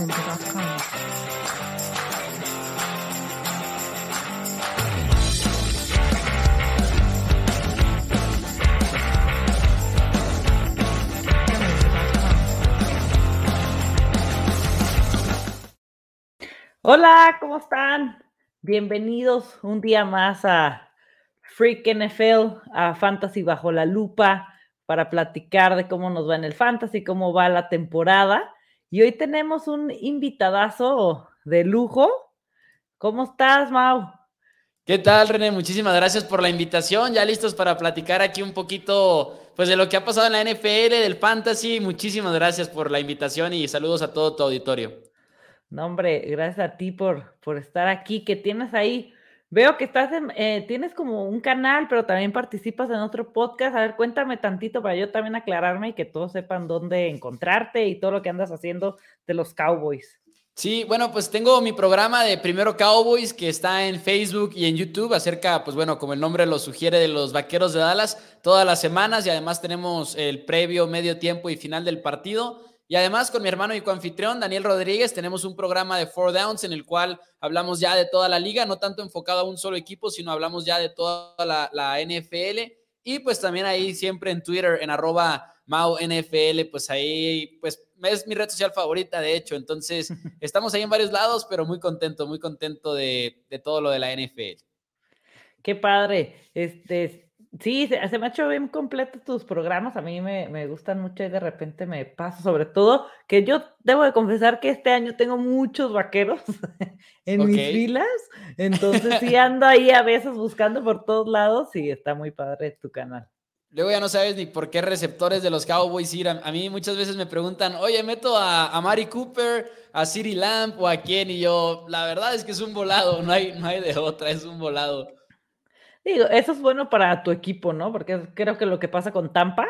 Hola, ¿cómo están? Bienvenidos un día más a Freak NFL, a Fantasy Bajo la Lupa, para platicar de cómo nos va en el Fantasy, cómo va la temporada. Y hoy tenemos un invitadazo de lujo. ¿Cómo estás, Mau? ¿Qué tal, René? Muchísimas gracias por la invitación. Ya listos para platicar aquí un poquito pues de lo que ha pasado en la NFL, del Fantasy. Muchísimas gracias por la invitación y saludos a todo tu auditorio. No, hombre, gracias a ti por, por estar aquí, que tienes ahí, veo que estás en, eh, tienes como un canal, pero también participas en otro podcast. A ver, cuéntame tantito para yo también aclararme y que todos sepan dónde encontrarte y todo lo que andas haciendo de los Cowboys. Sí, bueno, pues tengo mi programa de Primero Cowboys que está en Facebook y en YouTube acerca, pues bueno, como el nombre lo sugiere, de los Vaqueros de Dallas todas las semanas y además tenemos el previo, medio tiempo y final del partido. Y además con mi hermano y coanfitrión Daniel Rodríguez tenemos un programa de Four Downs en el cual hablamos ya de toda la liga, no tanto enfocado a un solo equipo, sino hablamos ya de toda la, NFL. Y pues también ahí siempre en Twitter, en arroba NFL, pues ahí pues es mi red social favorita, de hecho. Entonces, estamos ahí en varios lados, pero muy contento, muy contento de, de todo lo de la NFL. Qué padre. Este, Sí, se, me ha hecho bien completo tus programas. A mí me, gustan mucho y de repente me paso, sobre todo que yo debo de confesar que este año tengo muchos vaqueros en mis filas. Entonces sí ando ahí a veces buscando por todos lados y está muy padre tu canal. Luego ya no sabes ni por qué receptores de los Cowboys ir. A, mí muchas veces me preguntan, oye, meto a, a Mari Cooper, a Siri Lamp o a quién. Y yo, la verdad es que es un volado, no hay, no hay de otra, es un volado. Digo, eso es bueno para tu equipo, ¿no? Porque creo que lo que pasa con Tampa,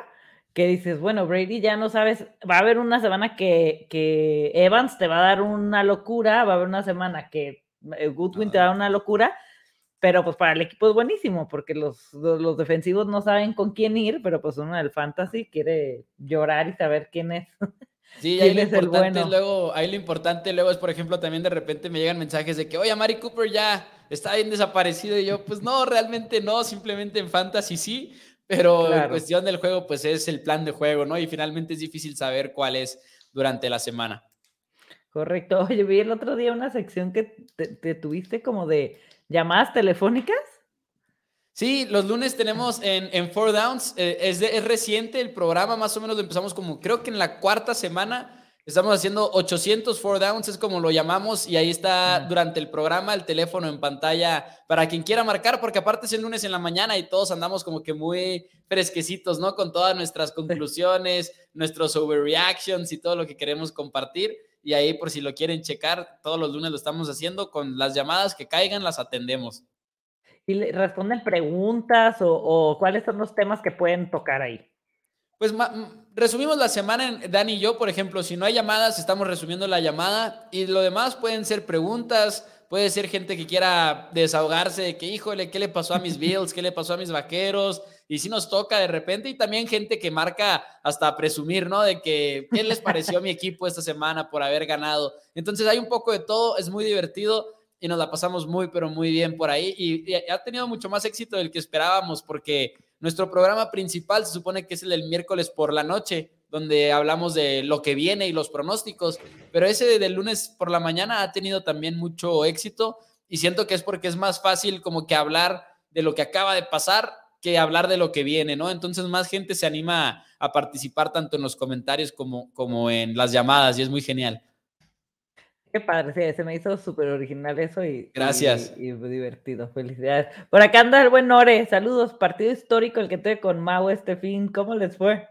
que dices, bueno, Brady ya no sabes, va a haber una semana que, que Evans te va a dar una locura, va a haber una semana que eh, Goodwin te va a dar una locura, pero pues para el equipo es buenísimo, porque los, los, defensivos no saben con quién ir, pero pues uno del fantasy quiere llorar y saber quién es. Sí, ahí lo, importante luego, ahí lo importante luego es, por ejemplo, también de repente me llegan mensajes de que, oye, Mari Cooper ya está bien desaparecido. Y yo, pues no, realmente no, simplemente en fantasy sí, pero en cuestión del juego, pues es el plan de juego, ¿no? Y finalmente es difícil saber cuál es durante la semana. Correcto. Oye, vi el otro día una sección que te tuviste como de llamadas telefónicas. Sí, los lunes tenemos en, en Four Downs, eh, es, es, reciente el programa, más o menos lo empezamos como creo que en la cuarta semana, estamos haciendo 800 Four Downs, es como lo llamamos, y ahí está durante el programa el teléfono en pantalla para quien quiera marcar, porque aparte es el lunes en la mañana y todos andamos como que muy fresquecitos, ¿no? Con todas nuestras conclusiones, nuestros overreactions y todo lo que queremos compartir. Y ahí por si lo quieren checar, todos los lunes lo estamos haciendo con las llamadas que caigan, las atendemos y responden preguntas o, cuáles son los temas que pueden tocar ahí. Pues resumimos la semana, en Dani y yo, por ejemplo, si no hay llamadas, estamos resumiendo la llamada y lo demás pueden ser preguntas, puede ser gente que quiera desahogarse de que, híjole, ¿qué le pasó a mis Bills? ¿Qué le pasó a mis vaqueros? Y si nos toca de repente, y también gente que marca hasta presumir, ¿no? De que, ¿qué les pareció a mi equipo esta semana por haber ganado? Entonces hay un poco de todo, es muy divertido y nos la pasamos muy, pero muy bien por ahí. Y, ha tenido mucho más éxito del que esperábamos, porque nuestro programa principal se supone que es el del miércoles por la noche, donde hablamos de lo que viene y los pronósticos, pero ese del lunes por la mañana ha tenido también mucho éxito y siento que es porque es más fácil como que hablar de lo que acaba de pasar que hablar de lo que viene, ¿no? Entonces más gente se anima a participar tanto en los comentarios como, como en las llamadas y es muy genial. Qué padre, sí, se me hizo súper original eso y. Gracias. Y, divertido, felicidades. Por acá anda el buen Nore, saludos, partido histórico el que tuve con Mau este fin, ¿cómo les fue?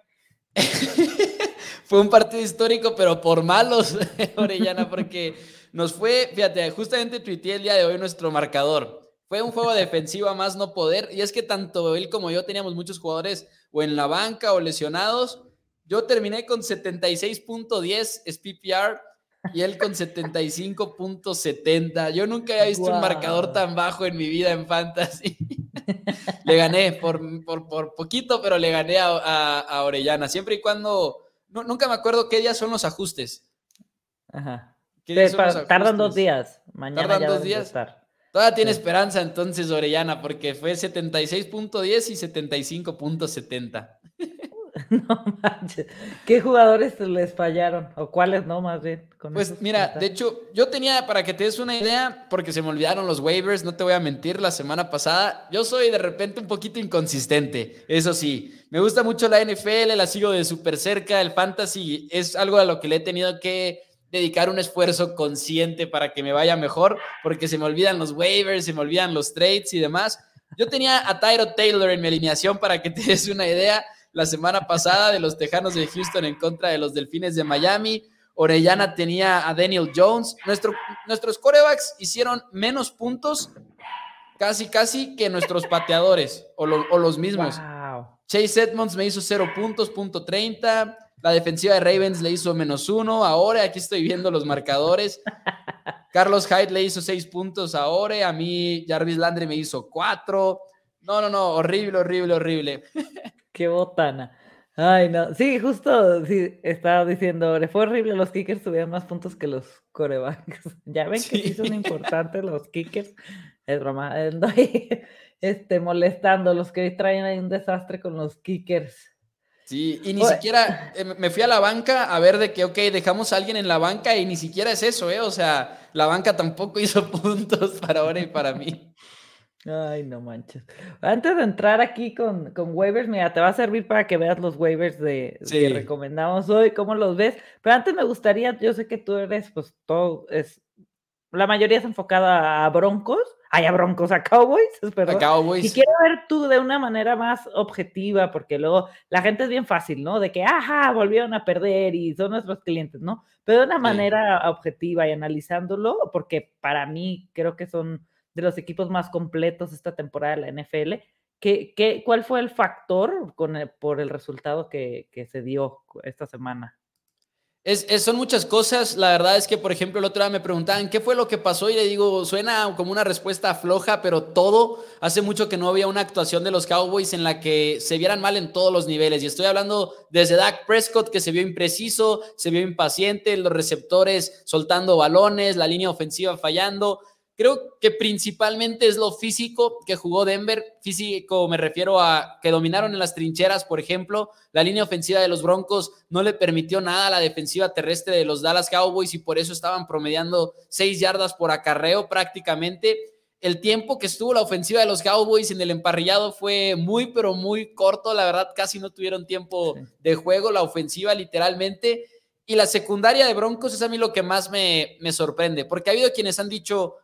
fue un partido histórico, pero por malos, Orellana, porque nos fue, fíjate, justamente tuiteé el día de hoy nuestro marcador. Fue un juego defensivo a más no poder, y es que tanto él como yo teníamos muchos jugadores o en la banca o lesionados. Yo terminé con 76.10 es PPR y él con 75.70. Yo nunca había visto un marcador tan bajo en mi vida en fantasy. le gané por, por, poquito, pero le gané a, Orellana. Siempre y cuando. nunca me acuerdo qué días son los ajustes. Ajá. tardan dos días. Mañana ya dos días. Estar. Todavía tiene esperanza entonces Orellana, porque fue 76.10 y 75.70. No manches. ¿Qué jugadores les fallaron? ¿O cuáles no, más bien? pues mira, de hecho, yo tenía, para que te des una idea, porque se me olvidaron los waivers, no te voy a mentir, la semana pasada, yo soy de repente un poquito inconsistente, eso sí. Me gusta mucho la NFL, la sigo de súper cerca, el fantasy es algo a lo que le he tenido que dedicar un esfuerzo consciente para que me vaya mejor, porque se me olvidan los waivers, se me olvidan los trades y demás. Yo tenía a Tyro Taylor en mi alineación para que te des una idea la semana pasada de los Tejanos de Houston en contra de los Delfines de Miami. Orellana tenía a Daniel Jones. Nuestro, nuestros corebacks hicieron menos puntos, casi, casi, que nuestros pateadores o, los mismos. Chase Edmonds me hizo cero puntos, punto 30. La defensiva de Ravens le hizo menos uno. Ahora aquí estoy viendo los marcadores. Carlos Hyde le hizo seis puntos ahora. A mí Jarvis Landry me hizo cuatro. No, no, no. Horrible, horrible, horrible. Qué botana. Ay, no. Sí, justo sí, estaba diciendo, fue horrible. Los kickers tuvieron más puntos que los corebacks. Ya ven que sí son importantes los kickers. Es broma. este, molestando. Los que traen ahí un desastre con los kickers. Sí, y ni siquiera eh, me fui a la banca a ver de que, ok, dejamos a alguien en la banca y ni siquiera es eso, ¿eh? O sea, la banca tampoco hizo puntos para ahora y para mí. Ay, no manches. Antes de entrar aquí con, con waivers, mira, te va a servir para que veas los waivers de, que recomendamos hoy, cómo los ves. Pero antes me gustaría, yo sé que tú eres, pues todo es, la mayoría es enfocada a Broncos, ay, a Broncos, a Cowboys, perdón. A Cowboys. Y quiero ver tú de una manera más objetiva, porque luego la gente es bien fácil, ¿no? De que, ajá, volvieron a perder y son nuestros clientes, ¿no? Pero de una manera objetiva y analizándolo, porque para mí creo que son de los equipos más completos esta temporada de la NFL. ¿Qué, qué, cuál fue el factor con por el resultado que, que, se dio esta semana? Es, son muchas cosas. La verdad es que, por ejemplo, el otro día me preguntaban qué fue lo que pasó y le digo, suena como una respuesta floja, pero todo. Hace mucho que no había una actuación de los Cowboys en la que se vieran mal en todos los niveles. Y estoy hablando desde Dak Prescott, que se vio impreciso, se vio impaciente, los receptores soltando balones, la línea ofensiva fallando. Creo que principalmente es lo físico que jugó Denver. Físico me refiero a que dominaron en las trincheras, por ejemplo. La línea ofensiva de los Broncos no le permitió nada a la defensiva terrestre de los Dallas Cowboys y por eso estaban promediando seis yardas por acarreo prácticamente. El tiempo que estuvo la ofensiva de los Cowboys en el emparrillado fue muy, pero muy corto. La verdad, casi no tuvieron tiempo de juego la ofensiva, literalmente. Y la secundaria de Broncos es a mí lo que más me, me sorprende, porque ha habido quienes han dicho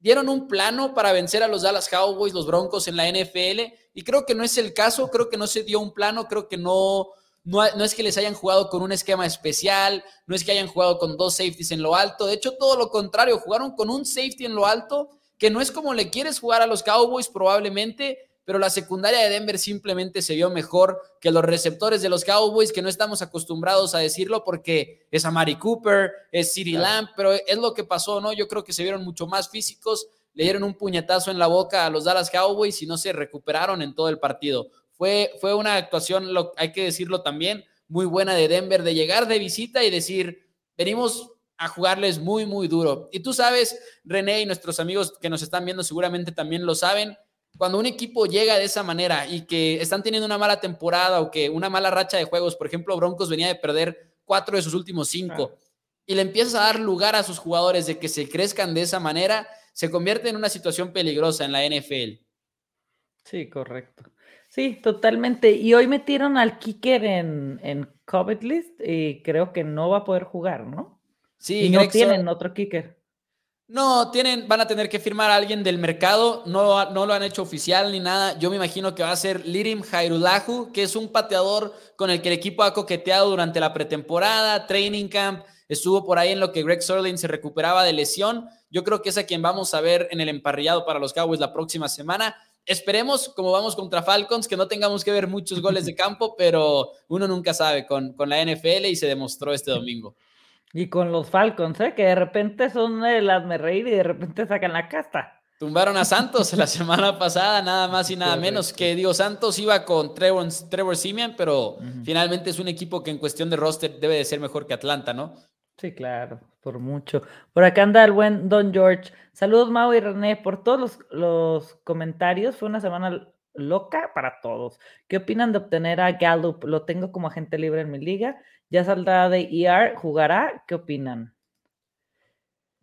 dieron un plano para vencer a los Dallas Cowboys, los Broncos en la NFL, y creo que no es el caso, creo que no se dio un plano, creo que no, no, es que les hayan jugado con un esquema especial, no es que hayan jugado con dos safeties en lo alto, de hecho todo lo contrario, jugaron con un safety en lo alto, que no es como le quieres jugar a los Cowboys probablemente, pero la secundaria de Denver simplemente se vio mejor que los receptores de los Cowboys, que no estamos acostumbrados a decirlo porque es a Mari Cooper, es City Lamb, pero es lo que pasó, ¿no? Yo creo que se vieron mucho más físicos, le dieron un puñetazo en la boca a los Dallas Cowboys y no se recuperaron en todo el partido. Fue, fue una actuación, lo, hay que decirlo también, muy buena de Denver, de llegar de visita y decir, venimos a jugarles muy, muy duro. Y tú sabes, René y nuestros amigos que nos están viendo seguramente también lo saben, cuando un equipo llega de esa manera y que están teniendo una mala temporada o que una mala racha de juegos, por ejemplo, Broncos venía de perder cuatro de sus últimos cinco, y le empiezas a dar lugar a sus jugadores de que se crezcan de esa manera, se convierte en una situación peligrosa en la NFL. Sí, correcto. Sí, totalmente. Y hoy metieron al kicker en, en COVID list y creo que no va a poder jugar, ¿no? Sí, y no tienen otro kicker. No, tienen, van a tener que firmar a alguien del mercado, no, no lo han hecho oficial ni nada. Yo me imagino que va a ser Lirim Jairulahu, que es un pateador con el que el equipo ha coqueteado durante la pretemporada, training camp, estuvo por ahí en lo que Greg Sorlin se recuperaba de lesión. Yo creo que es a quien vamos a ver en el emparrillado para los Cowboys la próxima semana. Esperemos, como vamos contra Falcons, que no tengamos que ver muchos goles de campo, pero uno nunca sabe con, con la NFL y se demostró este domingo. Y con los Falcons, ¿eh? que de repente son el hazme reír y de repente sacan la casta. Tumbaron a Santos la semana pasada, nada más y nada menos. Que digo, Santos iba con Trevor, Trevor Simeon, pero finalmente es un equipo que en cuestión de roster debe de ser mejor que Atlanta, ¿no? Sí, claro, por mucho. Por acá anda el buen Don George. Saludos, Mau y René, por todos los, los comentarios. Fue una semana loca para todos. ¿Qué opinan de obtener a Gallup? Lo tengo como agente libre en mi liga. Ya saldrá de ER, jugará. ¿Qué opinan?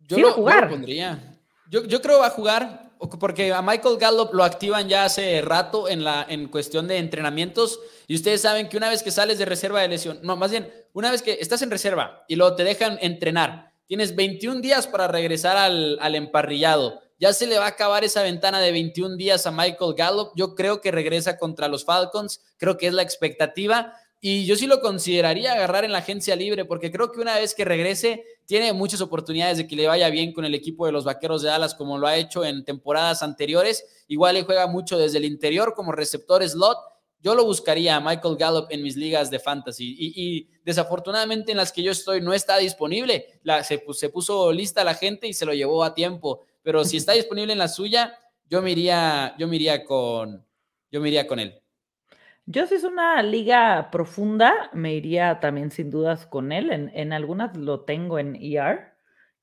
Yo, lo, jugar. pondría. Yo, yo creo que va a jugar porque a Michael Gallup lo activan ya hace rato en, la, en cuestión de entrenamientos y ustedes saben que una vez que sales de reserva de lesión, no, más bien, una vez que estás en reserva y luego te dejan entrenar, tienes 21 días para regresar al, al emparrillado. Ya se le va a acabar esa ventana de 21 días a Michael Gallup. Yo creo que regresa contra los Falcons, creo que es la expectativa. Y yo sí lo consideraría agarrar en la agencia libre, porque creo que una vez que regrese, tiene muchas oportunidades de que le vaya bien con el equipo de los Vaqueros de Dallas, como lo ha hecho en temporadas anteriores. Igual le juega mucho desde el interior como receptor slot. Yo lo buscaría a Michael Gallup en mis ligas de fantasy y, desafortunadamente en las que yo estoy no está disponible. Se, se puso lista la gente y se lo llevó a tiempo. Pero si está disponible en la suya, yo me iría, yo me con, yo me iría con él. Yo si es una liga profunda, me iría también sin dudas con él. En, algunas lo tengo en ER,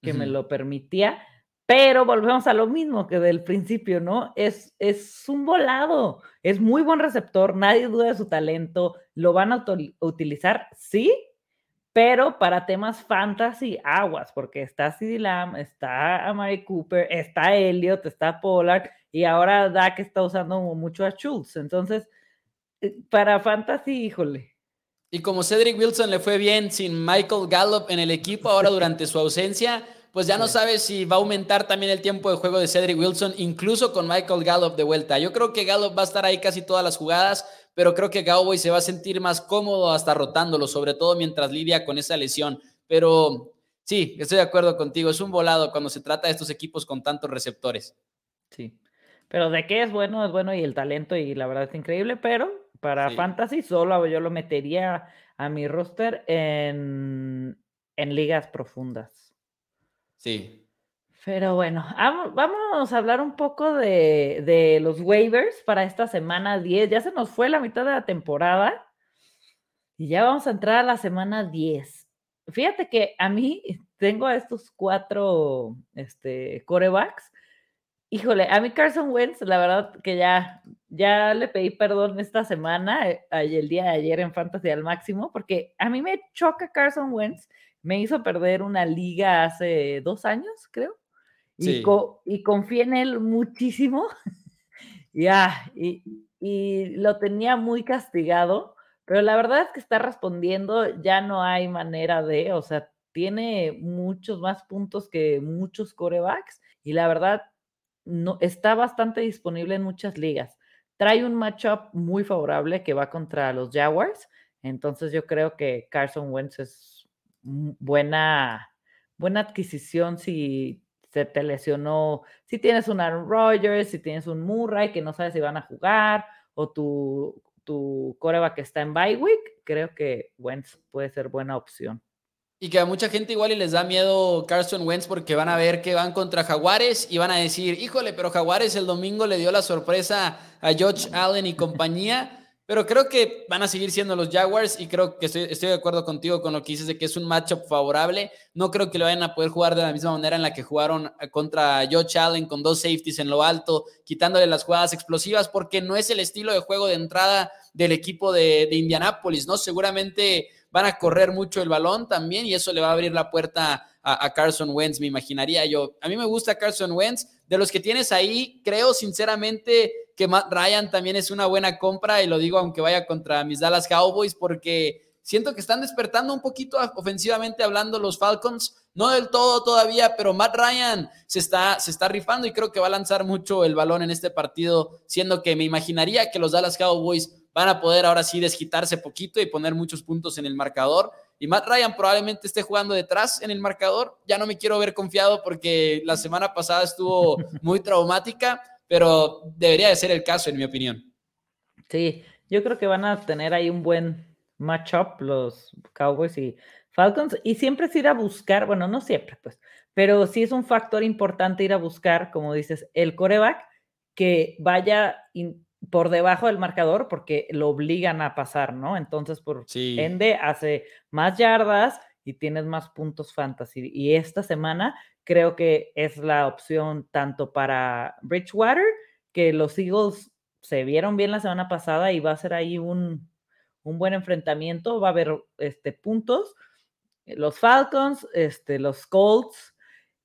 que me lo permitía, pero volvemos a lo mismo que del principio, ¿no? Es, es un volado, es muy buen receptor, nadie duda de su talento, lo van a utilizar, sí, pero para temas fantasy, aguas, porque está CD Lamb, está Amari Cooper, está Elliot, está Pollard, y ahora Dak está usando mucho a Schultz. Entonces, para Fantasy, híjole. Y como Cedric Wilson le fue bien sin Michael Gallup en el equipo ahora durante su ausencia, pues ya no sabe si va a aumentar también el tiempo de juego de Cedric Wilson, incluso con Michael Gallup de vuelta. Yo creo que Gallup va a estar ahí casi todas las jugadas, pero creo que Cowboy se va a sentir más cómodo hasta rotándolo, sobre todo mientras lidia con esa lesión. Pero sí, estoy de acuerdo contigo, es un volado cuando se trata de estos equipos con tantos receptores. Sí, pero de qué es bueno, es bueno y el talento y la verdad es increíble, pero para Fantasy solo yo lo metería a mi roster en, en ligas profundas. Sí. Pero bueno, vamos a hablar un poco de, de, los waivers para esta semana 10. Ya se nos fue la mitad de la temporada y ya vamos a entrar a la semana 10. Fíjate que a mí tengo a estos cuatro este, corebacks Híjole, a mí Carson Wentz, la verdad que ya, ya le pedí perdón esta semana, eh, el día de ayer en Fantasy al máximo, porque a mí me choca Carson Wentz, me hizo perder una liga hace dos años, creo, y, y confié en él muchísimo, ya, y, y lo tenía muy castigado, pero la verdad es que está respondiendo, ya no hay manera de, o sea, tiene muchos más puntos que muchos corebacks, y la verdad no, está bastante disponible en muchas ligas. Trae un matchup muy favorable que va contra los Jaguars. Entonces yo creo que Carson Wentz es buena, buena adquisición si se te lesionó, si tienes un Aaron Rodgers, si tienes un Murray que no sabes si van a jugar, o tu, tu que está en bye week, creo que Wentz puede ser buena opción. Y que a mucha gente igual y les da miedo Carson Wentz porque van a ver que van contra Jaguares y van a decir, híjole, pero Jaguares el domingo le dio la sorpresa a George Allen y compañía. Pero creo que van a seguir siendo los Jaguars y creo que estoy, de acuerdo contigo con lo que dices de que es un matchup favorable. No creo que lo vayan a poder jugar de la misma manera en la que jugaron contra George Allen con dos safeties en lo alto, quitándole las jugadas explosivas porque no es el estilo de juego de entrada del equipo de, de Indianapolis, ¿no? Seguramente van a correr mucho el balón también y eso le va a abrir la puerta a, Carson Wentz, me imaginaría yo. A mí me gusta Carson Wentz. De los que tienes ahí, creo sinceramente que Matt Ryan también es una buena compra y lo digo aunque vaya contra mis Dallas Cowboys porque siento que están despertando un poquito ofensivamente hablando los Falcons. No del todo todavía, pero Matt Ryan se está, se está rifando y creo que va a lanzar mucho el balón en este partido, siendo que me imaginaría que los Dallas Cowboys van a poder ahora sí desquitarse poquito y poner muchos puntos en el marcador. Y Matt Ryan probablemente esté jugando detrás en el marcador. Ya no me quiero ver confiado porque la semana pasada estuvo muy traumática, pero debería de ser el caso, en mi opinión. Sí, yo creo que van a tener ahí un buen matchup los Cowboys y Falcons. Y siempre es ir a buscar, bueno, no siempre, pues, pero sí es un factor importante ir a buscar, como dices, el coreback que vaya por debajo del marcador porque lo obligan a pasar, ¿no? Entonces, por ende, hace más yardas y tienes más puntos fantasy. Y esta semana creo que es la opción tanto para Bridgewater, que los Eagles se vieron bien la semana pasada y va a ser ahí un, un buen enfrentamiento, va a haber este, puntos. Los Falcons, este, los Colts,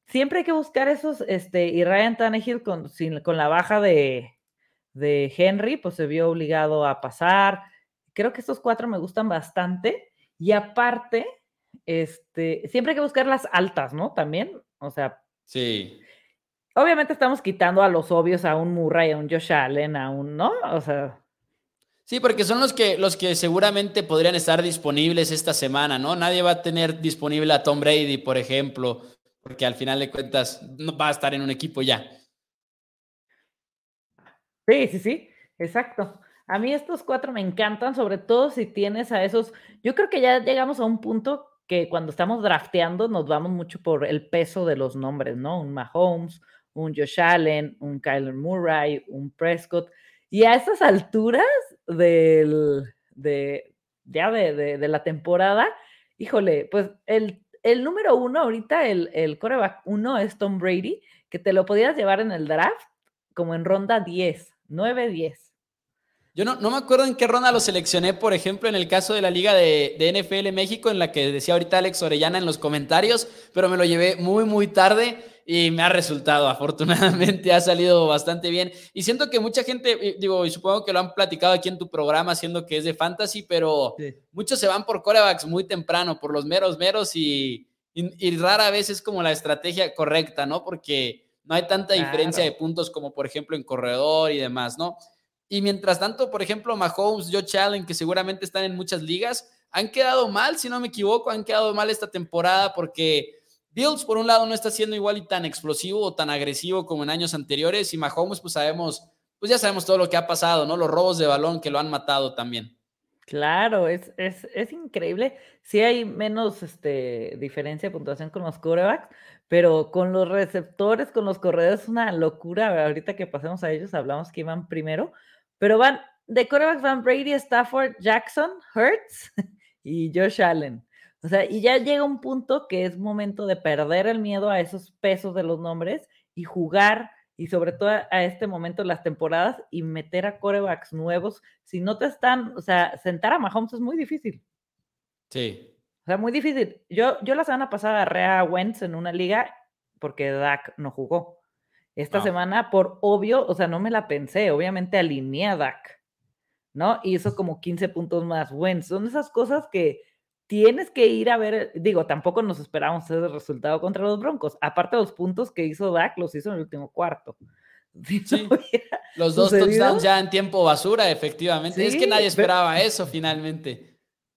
siempre hay que buscar esos, este, y Ryan Tannehill con, con la baja de, de Henry, pues se vio obligado a pasar. Creo que estos cuatro me gustan bastante. Y aparte, este, siempre hay que buscar las altas, ¿no? También, o sea. Sí. Obviamente estamos quitando a los obvios, a un Murray, a un Josh Allen, a un, ¿no? O sea. Sí, porque son los que, los que seguramente podrían estar disponibles esta semana, ¿no? Nadie va a tener disponible a Tom Brady, por ejemplo, porque al final de cuentas no va a estar en un equipo ya. Sí, sí, sí, exacto. A mí estos cuatro me encantan, sobre todo si tienes a esos. Yo creo que ya llegamos a un punto que cuando estamos drafteando nos vamos mucho por el peso de los nombres, ¿no? Un Mahomes, un Josh Allen, un Kyler Murray, un Prescott. Y a esas alturas del, de, ya de, de, la temporada, híjole, pues el, el número uno ahorita, el, el coreback uno es Tom Brady, que te lo podías llevar en el draft como en ronda 10. 9-10. Yo no, no, me acuerdo en qué ronda lo seleccioné, por ejemplo, en el caso de la Liga de, de, NFL México, en la que decía ahorita Alex Orellana en los comentarios, pero me lo llevé muy, muy tarde y me ha resultado, afortunadamente, ha salido bastante bien. Y siento que mucha gente, digo, y supongo que lo han platicado aquí en tu programa, siendo que es de fantasy, pero muchos se van por corebacks muy temprano, por los meros, meros, y, y, y rara vez es como la estrategia correcta, ¿no? Porque no hay tanta diferencia de puntos como por ejemplo en corredor y demás, ¿no? Y mientras tanto, por ejemplo, Mahomes, Joe Allen, que seguramente están en muchas ligas, han quedado mal, si no me equivoco, han quedado mal esta temporada porque Bills, por un lado, no está siendo igual y tan explosivo o tan agresivo como en años anteriores y Mahomes, pues sabemos, pues ya sabemos todo lo que ha pasado, ¿no? Los robos de balón que lo han matado también. Claro, es, es, es increíble. Sí hay menos este, diferencia de puntuación con los corebacks, pero con los receptores, con los corredores, es una locura. Ahorita que pasemos a ellos, hablamos que iban primero, pero van de corebacks van Brady, Stafford, Jackson, Hurts y Josh Allen. O sea, y ya llega un punto que es momento de perder el miedo a esos pesos de los nombres y jugar, y sobre todo a este momento las temporadas, y meter a corebacks nuevos. Si no te están, o sea, sentar a Mahomes es muy difícil. Sí, o sea, muy difícil. Yo, yo la semana pasada agarré a Wentz en una liga porque Dak no jugó. Esta semana, por obvio, o sea, no me la pensé. Obviamente alineé a Dak, ¿no? Y hizo como 15 puntos más. Wentz, son esas cosas que tienes que ir a ver. Digo, tampoco nos esperábamos ese resultado contra los Broncos. Aparte, los puntos que hizo Dak los hizo en el último cuarto. sí. los dos touchdowns ya en tiempo basura, efectivamente. es que nadie esperaba eso finalmente.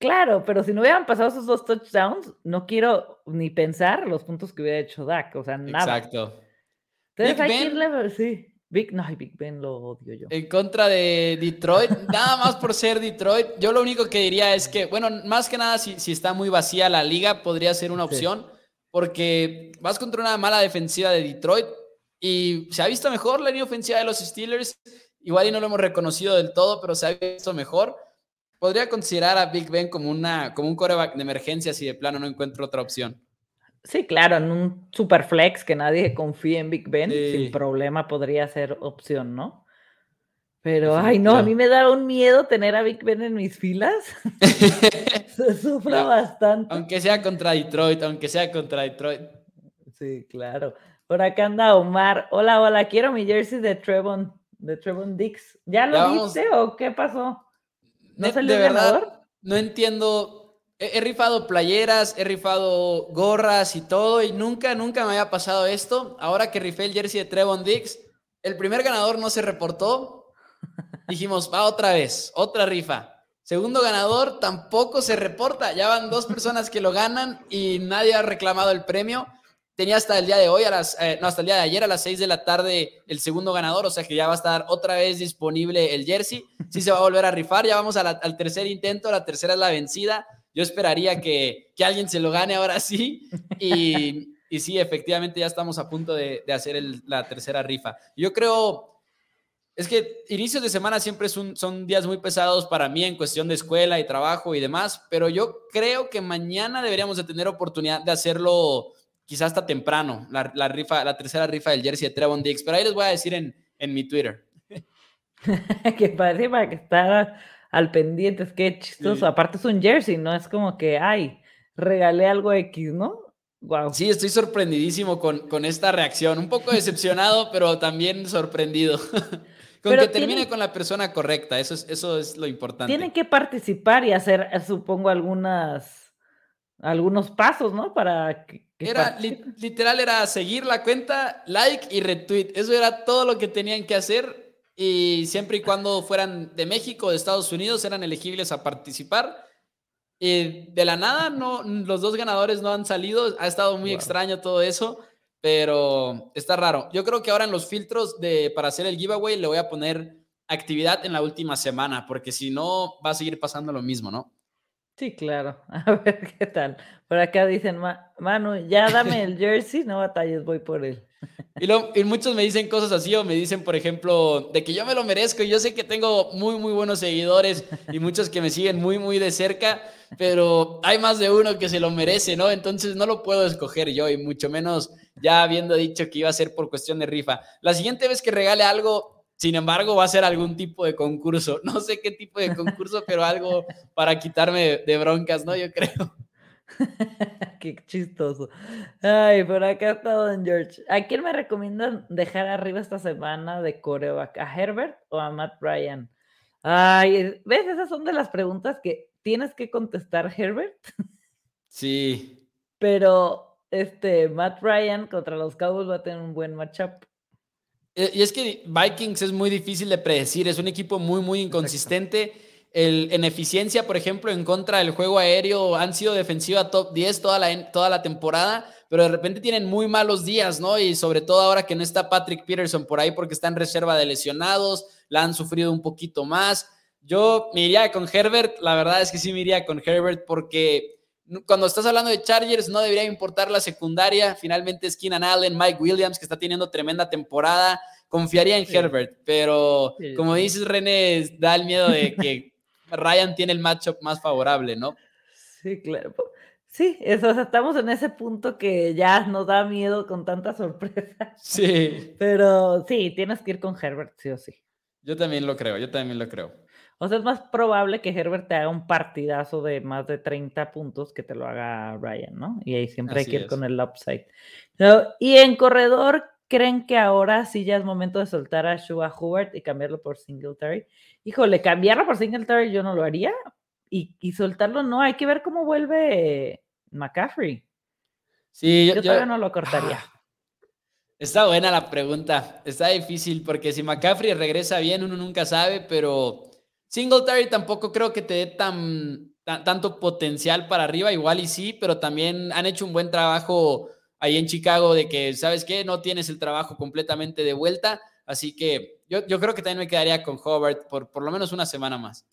Claro, pero si no hubieran pasado esos dos touchdowns, no quiero ni pensar los puntos que hubiera hecho Dak, o sea, nada. Exacto. Entonces hay que irle, sí. Big, no, Big Ben lo odio yo. En contra de Detroit, nada más por ser Detroit. Yo lo único que diría es que, bueno, más que nada, si, si está muy vacía la liga, podría ser una opción, porque vas contra una mala defensiva de Detroit y se ha visto mejor la línea ofensiva de los Steelers. Igual y no lo hemos reconocido del todo, pero se ha visto mejor podría considerar a Big Ben como, una, como un coreback de emergencia si de plano no encuentro otra opción. Sí, claro, en un super flex que nadie confíe en Big Ben, sin problema podría ser opción, ¿no? Pero, ay, no, a mí me da un miedo tener a Big Ben en mis filas. Se sufra bastante. Aunque sea contra Detroit, aunque sea contra Detroit. Sí, claro. Por acá anda Omar. Hola, hola, quiero mi jersey de Trevon, de Trevon Dix. ¿Ya lo viste o qué pasó? ¿No de verdad, no entiendo. He, rifado playeras, he rifado gorras y todo, y nunca, nunca me había pasado esto. Ahora que rifé el jersey de Trevon Dix, el primer ganador no se reportó. Dijimos, va otra vez, otra rifa. Segundo ganador tampoco se reporta. Ya van dos personas que lo ganan y nadie ha reclamado el premio tenía hasta el día de hoy, a las, eh, no, hasta el día de ayer a las 6 de la tarde el segundo ganador, o sea que ya va a estar otra vez disponible el jersey. Sí se va a volver a rifar, ya vamos al tercer intento, la tercera es la vencida. Yo esperaría que, que alguien se lo gane ahora sí. Y, y sí, efectivamente ya estamos a punto de, de hacer la tercera rifa. Yo creo, Es que inicios de semana siempre son días muy pesados para mí en cuestión de escuela y trabajo y demás, pero yo creo que mañana deberíamos de tener oportunidad de hacerlo quizás hasta temprano, la, rifa, la tercera rifa del jersey de Trevon Diggs, pero ahí les voy a decir en, en mi Twitter. que parece para que estar al pendiente, es que chistoso. Aparte es un jersey, no es como que, ay, regalé algo X, ¿no? Wow. Sí, estoy sorprendidísimo con, con esta reacción. Un poco decepcionado, pero también sorprendido. con que termine con la persona correcta, eso es, eso es lo importante. Tienen que participar y hacer, supongo, algunas, algunos pasos, ¿no? Para que, era, literal, era seguir la cuenta, like y retweet. Eso era todo lo que tenían que hacer. Y siempre y cuando fueran de México o de Estados Unidos, eran elegibles a participar. Y de la nada, no, los dos ganadores no han salido. Ha estado muy extraño todo eso, pero está raro. Yo creo que ahora en los filtros de, para hacer el giveaway le voy a poner actividad en la última semana, porque si no, va a seguir pasando lo mismo, ¿no? Sí, claro. A ver qué tal. Por acá dicen, Manu, ya dame el jersey, no batalles, voy por él. Y, muchos me dicen cosas así o me dicen, por ejemplo, de que yo me lo merezco. Y yo sé que tengo muy, muy buenos seguidores y muchos que me siguen muy, muy de cerca, pero hay más de uno que se lo merece, ¿no? Entonces no lo puedo escoger yo y mucho menos ya habiendo dicho que iba a ser por cuestión de rifa. La siguiente vez que regale algo, sin embargo, va a ser algún tipo de concurso. No sé qué tipo de concurso, pero algo para quitarme de broncas, ¿no? Yo creo. Qué chistoso. Ay, por acá está Don George. ¿A quién me recomiendan dejar arriba esta semana de coreback? ¿A Herbert o a Matt Ryan? Ay, ¿ves? Esas son de las preguntas que tienes que contestar, Herbert. Sí. Pero este Matt Ryan contra los Cowboys va a tener un buen matchup. Eh, y es que Vikings es muy difícil de predecir, es un equipo muy, muy inconsistente. El, en eficiencia, por ejemplo, en contra del juego aéreo, han sido defensiva top 10 toda la, toda la temporada, pero de repente tienen muy malos días, ¿no? Y sobre todo ahora que no está Patrick Peterson por ahí porque está en reserva de lesionados, la han sufrido un poquito más. Yo me iría con Herbert, la verdad es que sí me iría con Herbert porque cuando estás hablando de Chargers, no debería importar la secundaria. Finalmente es Keenan Allen, Mike Williams, que está teniendo tremenda temporada. Confiaría en Herbert, pero como dices, René, da el miedo de que Ryan tiene el matchup más favorable, ¿no? Sí, claro. Sí, eso, estamos en ese punto que ya nos da miedo con tanta sorpresa. Sí. Pero sí, tienes que ir con Herbert, sí o sí. Yo también lo creo, yo también lo creo. O sea, es más probable que Herbert te haga un partidazo de más de 30 puntos que te lo haga Ryan, ¿no? Y ahí siempre hay que ir con el upside. y en corredor, ¿creen que ahora sí ya es momento de soltar a Shua Hubert y cambiarlo por Singletary? Híjole, cambiarlo por Singletary yo no lo haría. Y, soltarlo no, hay que ver cómo vuelve McCaffrey. Sí, yo, todavía no lo cortaría. Ah, está buena la pregunta. Está difícil porque si McCaffrey regresa bien, uno nunca sabe, pero Singletary tampoco creo que te dé tan, tanto potencial para arriba, igual y sí, pero también han hecho un buen trabajo ahí en Chicago de que, ¿sabes qué? No tienes el trabajo completamente de vuelta, así que yo, yo creo que también me quedaría con Hobart por por lo menos una semana más.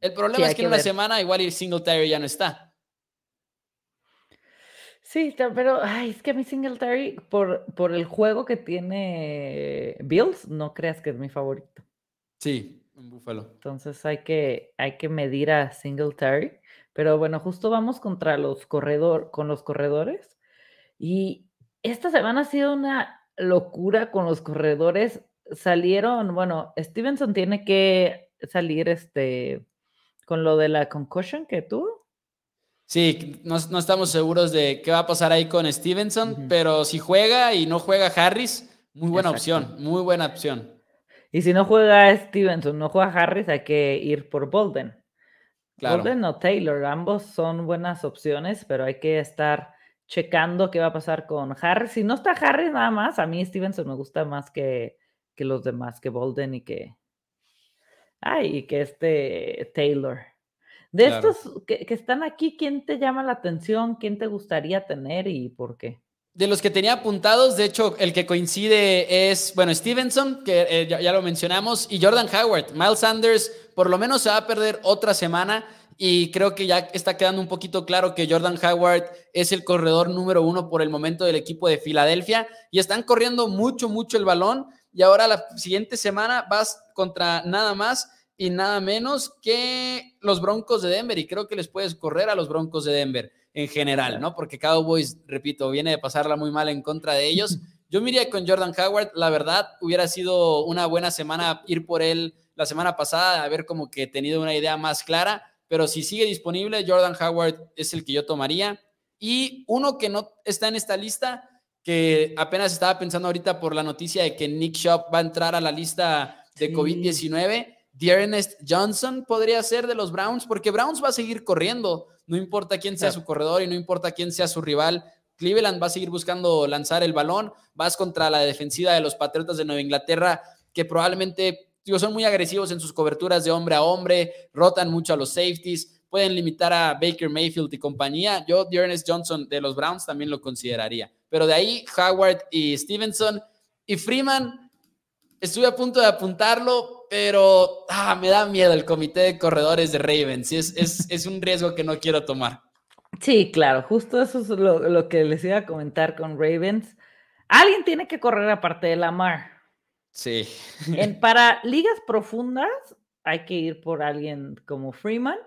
El problema es que, en una semana igual y Singletary ya no está. Sí, pero ay, es que mí Singletary, por, por el juego que tiene Bills, no creas que es mi favorito. Sí, en Buffalo. Entonces hay que, hay que medir a Singletary. Pero bueno, justo vamos contra los corredor, con los corredores. Y esta semana ha sido una locura con los corredores. Salieron, bueno, Stevenson tiene que salir este con lo de la concussion que tuvo. Sí, no, estamos seguros de qué va a pasar ahí con Stevenson, pero si juega y no juega Harris, muy buena opción, muy buena opción. Y si no juega Stevenson, no juega Harris, hay que ir por Bolden. Bolden o Taylor, ambos son buenas opciones, pero hay que estar checando qué va a pasar con Harris. Si no está Harris nada más, a mí Stevenson me gusta más que, que los demás, que Bolden y que... Ay, y que este Taylor. De estos que, que están aquí, ¿quién te llama la atención? ¿Quién te gustaría tener y por qué? De los que tenía apuntados, de hecho, el que coincide es, bueno, Stevenson, que eh, ya, lo mencionamos, y Jordan Howard. Miles Sanders por lo menos se va a perder otra semana y creo que ya está quedando un poquito claro que Jordan Howard es el corredor número uno por el momento del equipo de Filadelfia y están corriendo mucho, mucho el balón y ahora la siguiente semana vas contra nada más y nada menos que los Broncos de Denver y creo que les puedes correr a los Broncos de Denver en general, ¿no? Porque Cowboys, repito, viene de pasarla muy mal en contra de ellos. Yo me iría con Jordan Howard, la verdad, hubiera sido una buena semana ir por él la semana pasada, haber como que tenido una idea más clara, pero si sigue disponible, Jordan Howard es el que yo tomaría. Y uno que no está en esta lista, que apenas estaba pensando ahorita por la noticia de que Nick Shop va a entrar a la lista de COVID-19, Dearnest Johnson podría ser de los Browns, porque Browns va a seguir corriendo, no importa quién sea su corredor y no importa quién sea su rival. Cleveland va a seguir buscando lanzar el balón, vas contra la defensiva de los Patriotas de Nueva Inglaterra, que probablemente digo, son muy agresivos en sus coberturas de hombre a hombre, rotan mucho a los safeties, pueden limitar a Baker Mayfield y compañía. Yo, Dearness Johnson de los Browns también lo consideraría. Pero de ahí, Howard y Stevenson y Freeman, estuve a punto de apuntarlo, pero ah, me da miedo el comité de corredores de Ravens. Es, es, es un riesgo que no quiero tomar. Sí, claro, justo eso es lo, lo que les iba a comentar con Ravens. Alguien tiene que correr aparte de Lamar. Sí. En, para ligas profundas hay que ir por alguien como Freeman,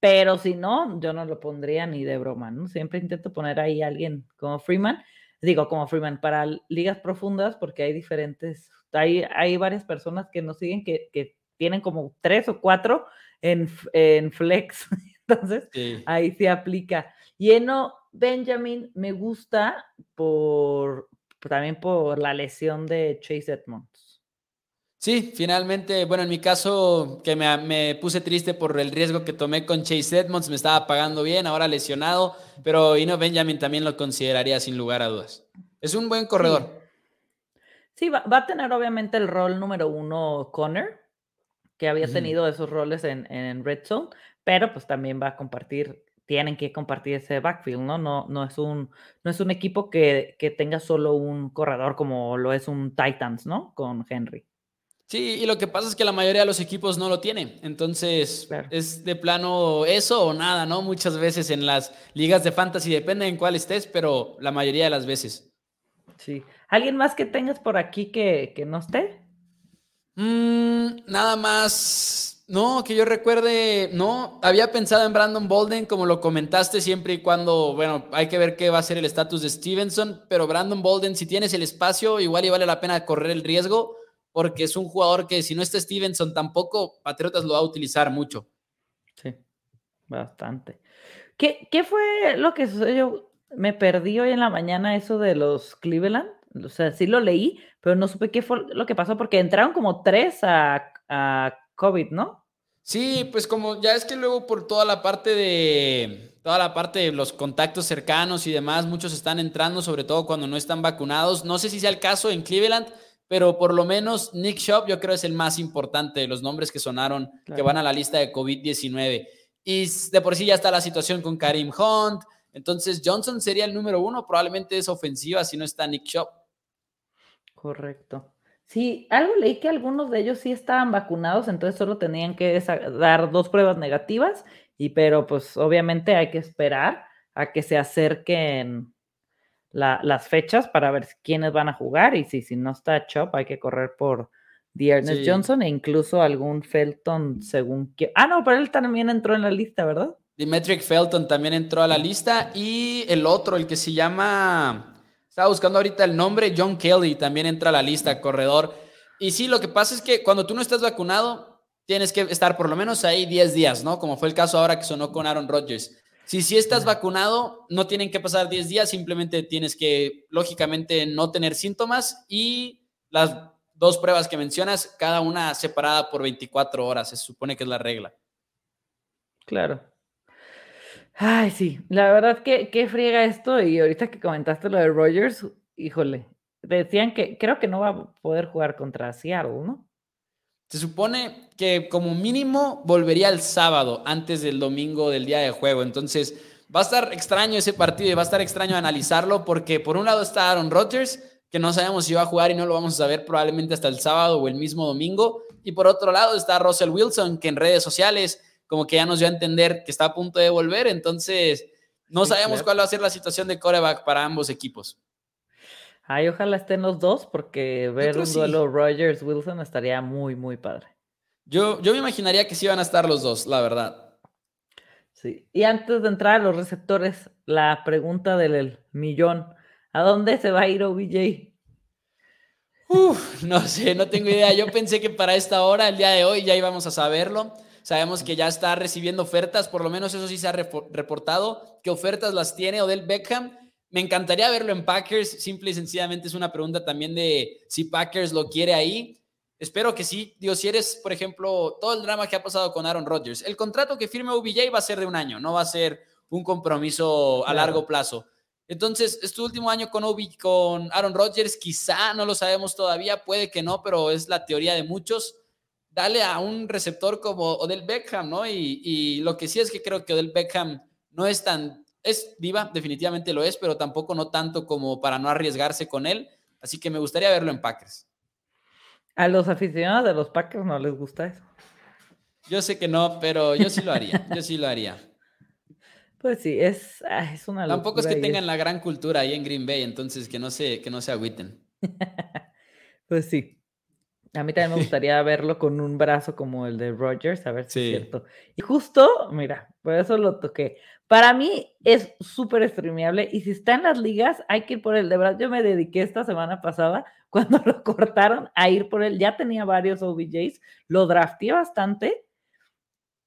pero si no, yo no lo pondría ni de broma, ¿no? Siempre intento poner ahí a alguien como Freeman, digo como Freeman, para ligas profundas, porque hay diferentes, hay, hay varias personas que nos siguen que, que tienen como tres o cuatro en, en flex, entonces ahí se aplica. Lleno Benjamin me gusta por también por la lesión de Chase Edmonds. Sí, finalmente, bueno, en mi caso, que me, puse triste por el riesgo que tomé con Chase Edmonds, me estaba pagando bien, ahora lesionado, pero Ino Benjamin también lo consideraría sin lugar a dudas. Es un buen corredor. Sí, va, a tener obviamente el rol número uno Connor, que había tenido esos roles en, en Red Zone, pero pues también va a compartir tienen que compartir ese backfield, ¿no? No, no, es, un, no es un equipo que, que, tenga solo un corredor como lo es un Titans, ¿no? Con Henry. Sí, y lo que pasa es que la mayoría de los equipos no lo tienen. Entonces, es de plano eso o nada, ¿no? Muchas veces en las ligas de fantasy, depende en cuál estés, pero la mayoría de las veces. Sí. ¿Alguien más que tengas por aquí que, que no esté? Mm, nada más. No, que yo recuerde, no, había pensado en Brandon Bolden, como lo comentaste siempre y cuando, bueno, hay que ver qué va a ser el estatus de Stevenson, pero Brandon Bolden, si tienes el espacio, igual y vale la pena correr el riesgo porque es un jugador que si no está Stevenson tampoco, Patriotas lo va a utilizar mucho. Sí, bastante. ¿Qué, qué fue lo que sucedió? Me perdí hoy en la mañana eso de los Cleveland. O sea, sí lo leí, pero no supe qué fue lo que pasó porque entraron como tres a, a COVID, ¿no? Sí, pues como ya es que luego por toda la parte de toda la parte de los contactos cercanos y demás, muchos están entrando, sobre todo cuando no están vacunados. No sé si sea el caso en Cleveland, pero por lo menos Nick Shop yo creo es el más importante de los nombres que sonaron que van a la lista de COVID-19. Y de por sí ya está la situación con Karim Hunt. Entonces Johnson sería el número uno, probablemente es ofensiva si no está Nick Shop. Correcto. Sí, algo leí que algunos de ellos sí estaban vacunados, entonces solo tenían que dar dos pruebas negativas, y pero pues obviamente hay que esperar a que se acerquen las fechas para ver quiénes van a jugar y si, si no está Chop hay que correr por The Ernest Johnson e incluso algún Felton según que... Ah, no, pero él también entró en la lista, ¿verdad? Dimetric Felton también entró a la lista y el otro, el que se llama... Estaba buscando ahorita el nombre, John Kelly también entra a la lista, corredor. Y sí, lo que pasa es que cuando tú no estás vacunado, tienes que estar por lo menos ahí 10 días, ¿no? Como fue el caso ahora que sonó con Aaron Rodgers. Si, si estás vacunado, no tienen que pasar 10 días, simplemente tienes que, lógicamente, no tener síntomas y las dos pruebas que mencionas, cada una separada por 24 horas, se supone que es la regla. Claro. Ay, sí, la verdad que, que friega esto y ahorita que comentaste lo de Rogers, híjole, decían que creo que no va a poder jugar contra Seattle, ¿no? Se supone que como mínimo volvería el sábado antes del domingo del día de juego. Entonces va a estar extraño ese partido y va a estar extraño analizarlo porque por un lado está Aaron Rodgers, que no sabemos si va a jugar y no lo vamos a saber probablemente hasta el sábado o el mismo domingo. Y por otro lado está Russell Wilson, que en redes sociales como que ya nos dio a entender que está a punto de volver. Entonces no sabemos cuál va a ser la situación de coreback para ambos equipos. Ay, ojalá estén los dos, porque ver un duelo Rogers-Wilson estaría muy, muy padre. Yo, yo me imaginaría que sí van a estar los dos, la verdad. Sí. Y antes de entrar a los receptores, la pregunta del millón: ¿a dónde se va a ir OBJ? Uf, no sé, no tengo idea. Yo pensé que para esta hora, el día de hoy, ya íbamos a saberlo. Sabemos que ya está recibiendo ofertas, por lo menos eso sí se ha reportado. ¿Qué ofertas las tiene Odell Beckham? Me encantaría verlo en Packers. Simple y sencillamente es una pregunta también de si Packers lo quiere ahí. Espero que sí. Digo, si eres, por ejemplo, todo el drama que ha pasado con Aaron Rodgers, el contrato que firme OBJ va a ser de un año, no va a ser un compromiso a largo plazo. Entonces, este último año con, con Aaron Rodgers, quizá no lo sabemos todavía, puede que no, pero es la teoría de muchos. Dale a un receptor como Odell Beckham, ¿no? Y, y lo que sí es que creo que Odell Beckham no es tan, es diva, definitivamente lo es, pero tampoco no tanto como para no arriesgarse con él. Así que me gustaría verlo en Packers. A los aficionados de los Packers no les gusta eso. Yo sé que no, pero yo sí lo haría. Yo sí lo haría. Pues sí, es, ah, es una Tampoco es que tengan la gran cultura ahí en Green Bay, entonces que no se, que no se agüiten. pues sí. A mí también me gustaría verlo con un brazo como el de Rogers, a ver si es cierto. Y justo, mira, por eso lo toqué. Para mí es súper streameable y si está en las ligas, hay que ir por él. De verdad, yo me dediqué esta semana pasada, cuando lo cortaron, a ir por él. Ya tenía varios OBJs, lo drafté bastante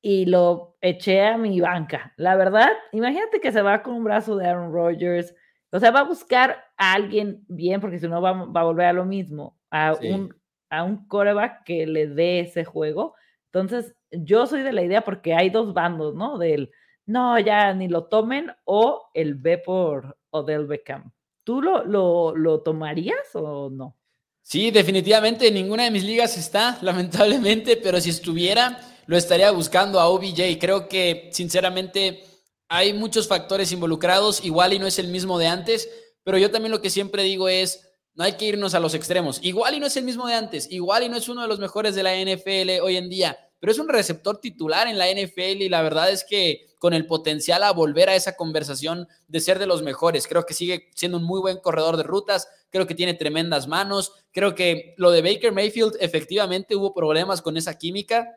y lo eché a mi banca. La verdad, imagínate que se va con un brazo de Aaron Rodgers, o sea, va a buscar a alguien bien, porque si no va, a volver a lo mismo, a, un, a un coreback que le dé ese juego. Entonces, yo soy de la idea porque hay dos bandos, ¿no? Del, no, ya ni lo tomen, o el B por Odell Beckham. ¿Tú lo, lo, lo tomarías o no? Sí, definitivamente, ninguna de mis ligas está, lamentablemente, pero si estuviera lo estaría buscando a OBJ. Creo que, sinceramente, hay muchos factores involucrados. Igual y no es el mismo de antes, pero yo también lo que siempre digo es, no hay que irnos a los extremos. Igual y no es el mismo de antes, igual y no es uno de los mejores de la NFL hoy en día, pero es un receptor titular en la NFL y la verdad es que con el potencial a volver a esa conversación de ser de los mejores. Creo que sigue siendo un muy buen corredor de rutas, creo que tiene tremendas manos, creo que lo de Baker Mayfield efectivamente hubo problemas con esa química,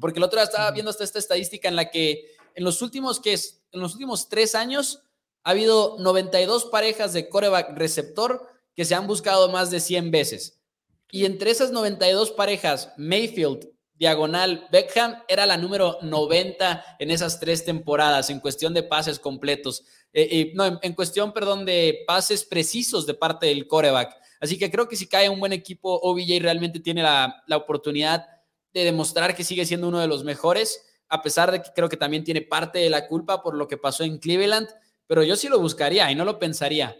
porque el otro día estaba viendo hasta esta estadística en la que en los últimos, ¿qué es? En los últimos tres años ha habido 92 parejas de coreback receptor que se han buscado más de 100 veces. Y entre esas 92 parejas, Mayfield, diagonal, Beckham era la número 90 en esas tres temporadas en cuestión de pases completos. Eh, no, en, cuestión, perdón, de pases precisos de parte del coreback. Así que creo que si cae un buen equipo, OBJ realmente tiene la, la oportunidad de demostrar que sigue siendo uno de los mejores, a pesar de que creo que también tiene parte de la culpa por lo que pasó en Cleveland, pero yo sí lo buscaría y no lo pensaría.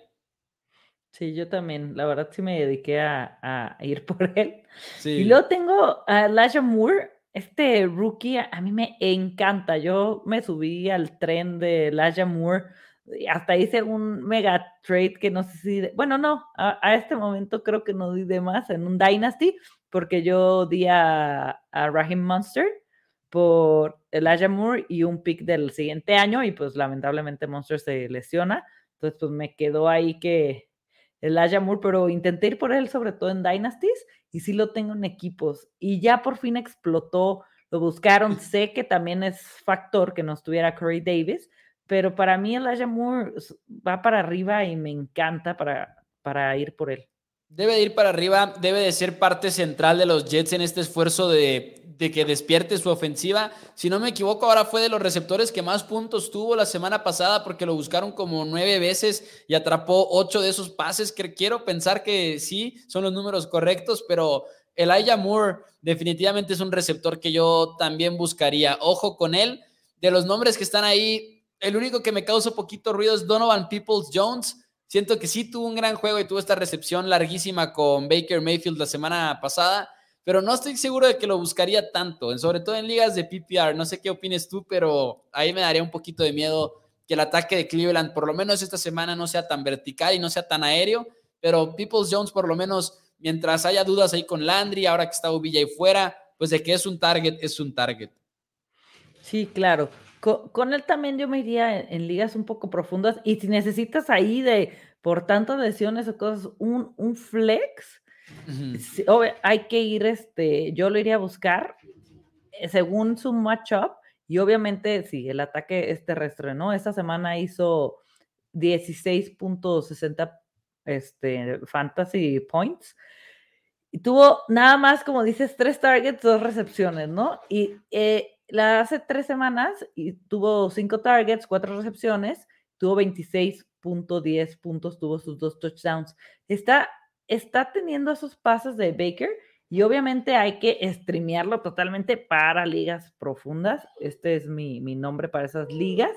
Sí, yo también, la verdad sí me dediqué a, ir por él. Y luego tengo a Elijah Moore, este rookie, a, mí me encanta. Yo me subí al tren de Elijah Moore, hasta hice un mega trade que no sé si, bueno, no, a, a, este momento creo que no di de más en un Dynasty, porque yo di a, Raheem Monster por Elijah Moore y un pick del siguiente año y pues lamentablemente Monster se lesiona. Entonces pues me quedó ahí que Elijah Moore, pero intenté ir por él sobre todo en Dynasties y sí lo tengo en equipos y ya por fin explotó, lo buscaron, sé que también es factor que no estuviera Corey Davis, pero para mí Elijah Moore va para arriba y me encanta para, para ir por él. Debe de ir para arriba, debe de ser parte central de los Jets en este esfuerzo de, que despierte su ofensiva. Si no me equivoco, ahora fue de los receptores que más puntos tuvo la semana pasada porque lo buscaron como nueve veces y atrapó ocho de esos pases. Que quiero pensar que sí, son los números correctos, pero Elijah Moore definitivamente es un receptor que yo también buscaría. Ojo con él. De los nombres que están ahí, el único que me causa poquito ruido es Donovan Peoples Jones Siento que sí tuvo un gran juego y tuvo esta recepción larguísima con Baker Mayfield la semana pasada, pero no estoy seguro de que lo buscaría tanto, sobre todo en ligas de PPR. No sé qué opines tú, pero ahí me daría un poquito de miedo que el ataque de Cleveland, por lo menos esta semana, no sea tan vertical y no sea tan aéreo, pero Peoples Jones, por lo menos, mientras haya dudas ahí con Landry, ahora que está ahí fuera, pues de que es un target, es un target. Sí, claro. Con, él también yo me iría en, ligas un poco profundas y si necesitas ahí de por tantas lesiones o cosas, un, un flex, hay que ir, este, yo lo iría a buscar eh, según su matchup y obviamente sí, el ataque es terrestre, ¿no? Esta semana hizo 16.60 este, fantasy points y tuvo nada más, como dices, tres targets, dos recepciones, ¿no? Y eh, la hace tres semanas y tuvo cinco targets, cuatro recepciones, tuvo 26.10 puntos, tuvo sus dos touchdowns. Está, está teniendo esos pasos de Baker y obviamente hay que streamearlo totalmente para ligas profundas. Este es mi, mi nombre para esas ligas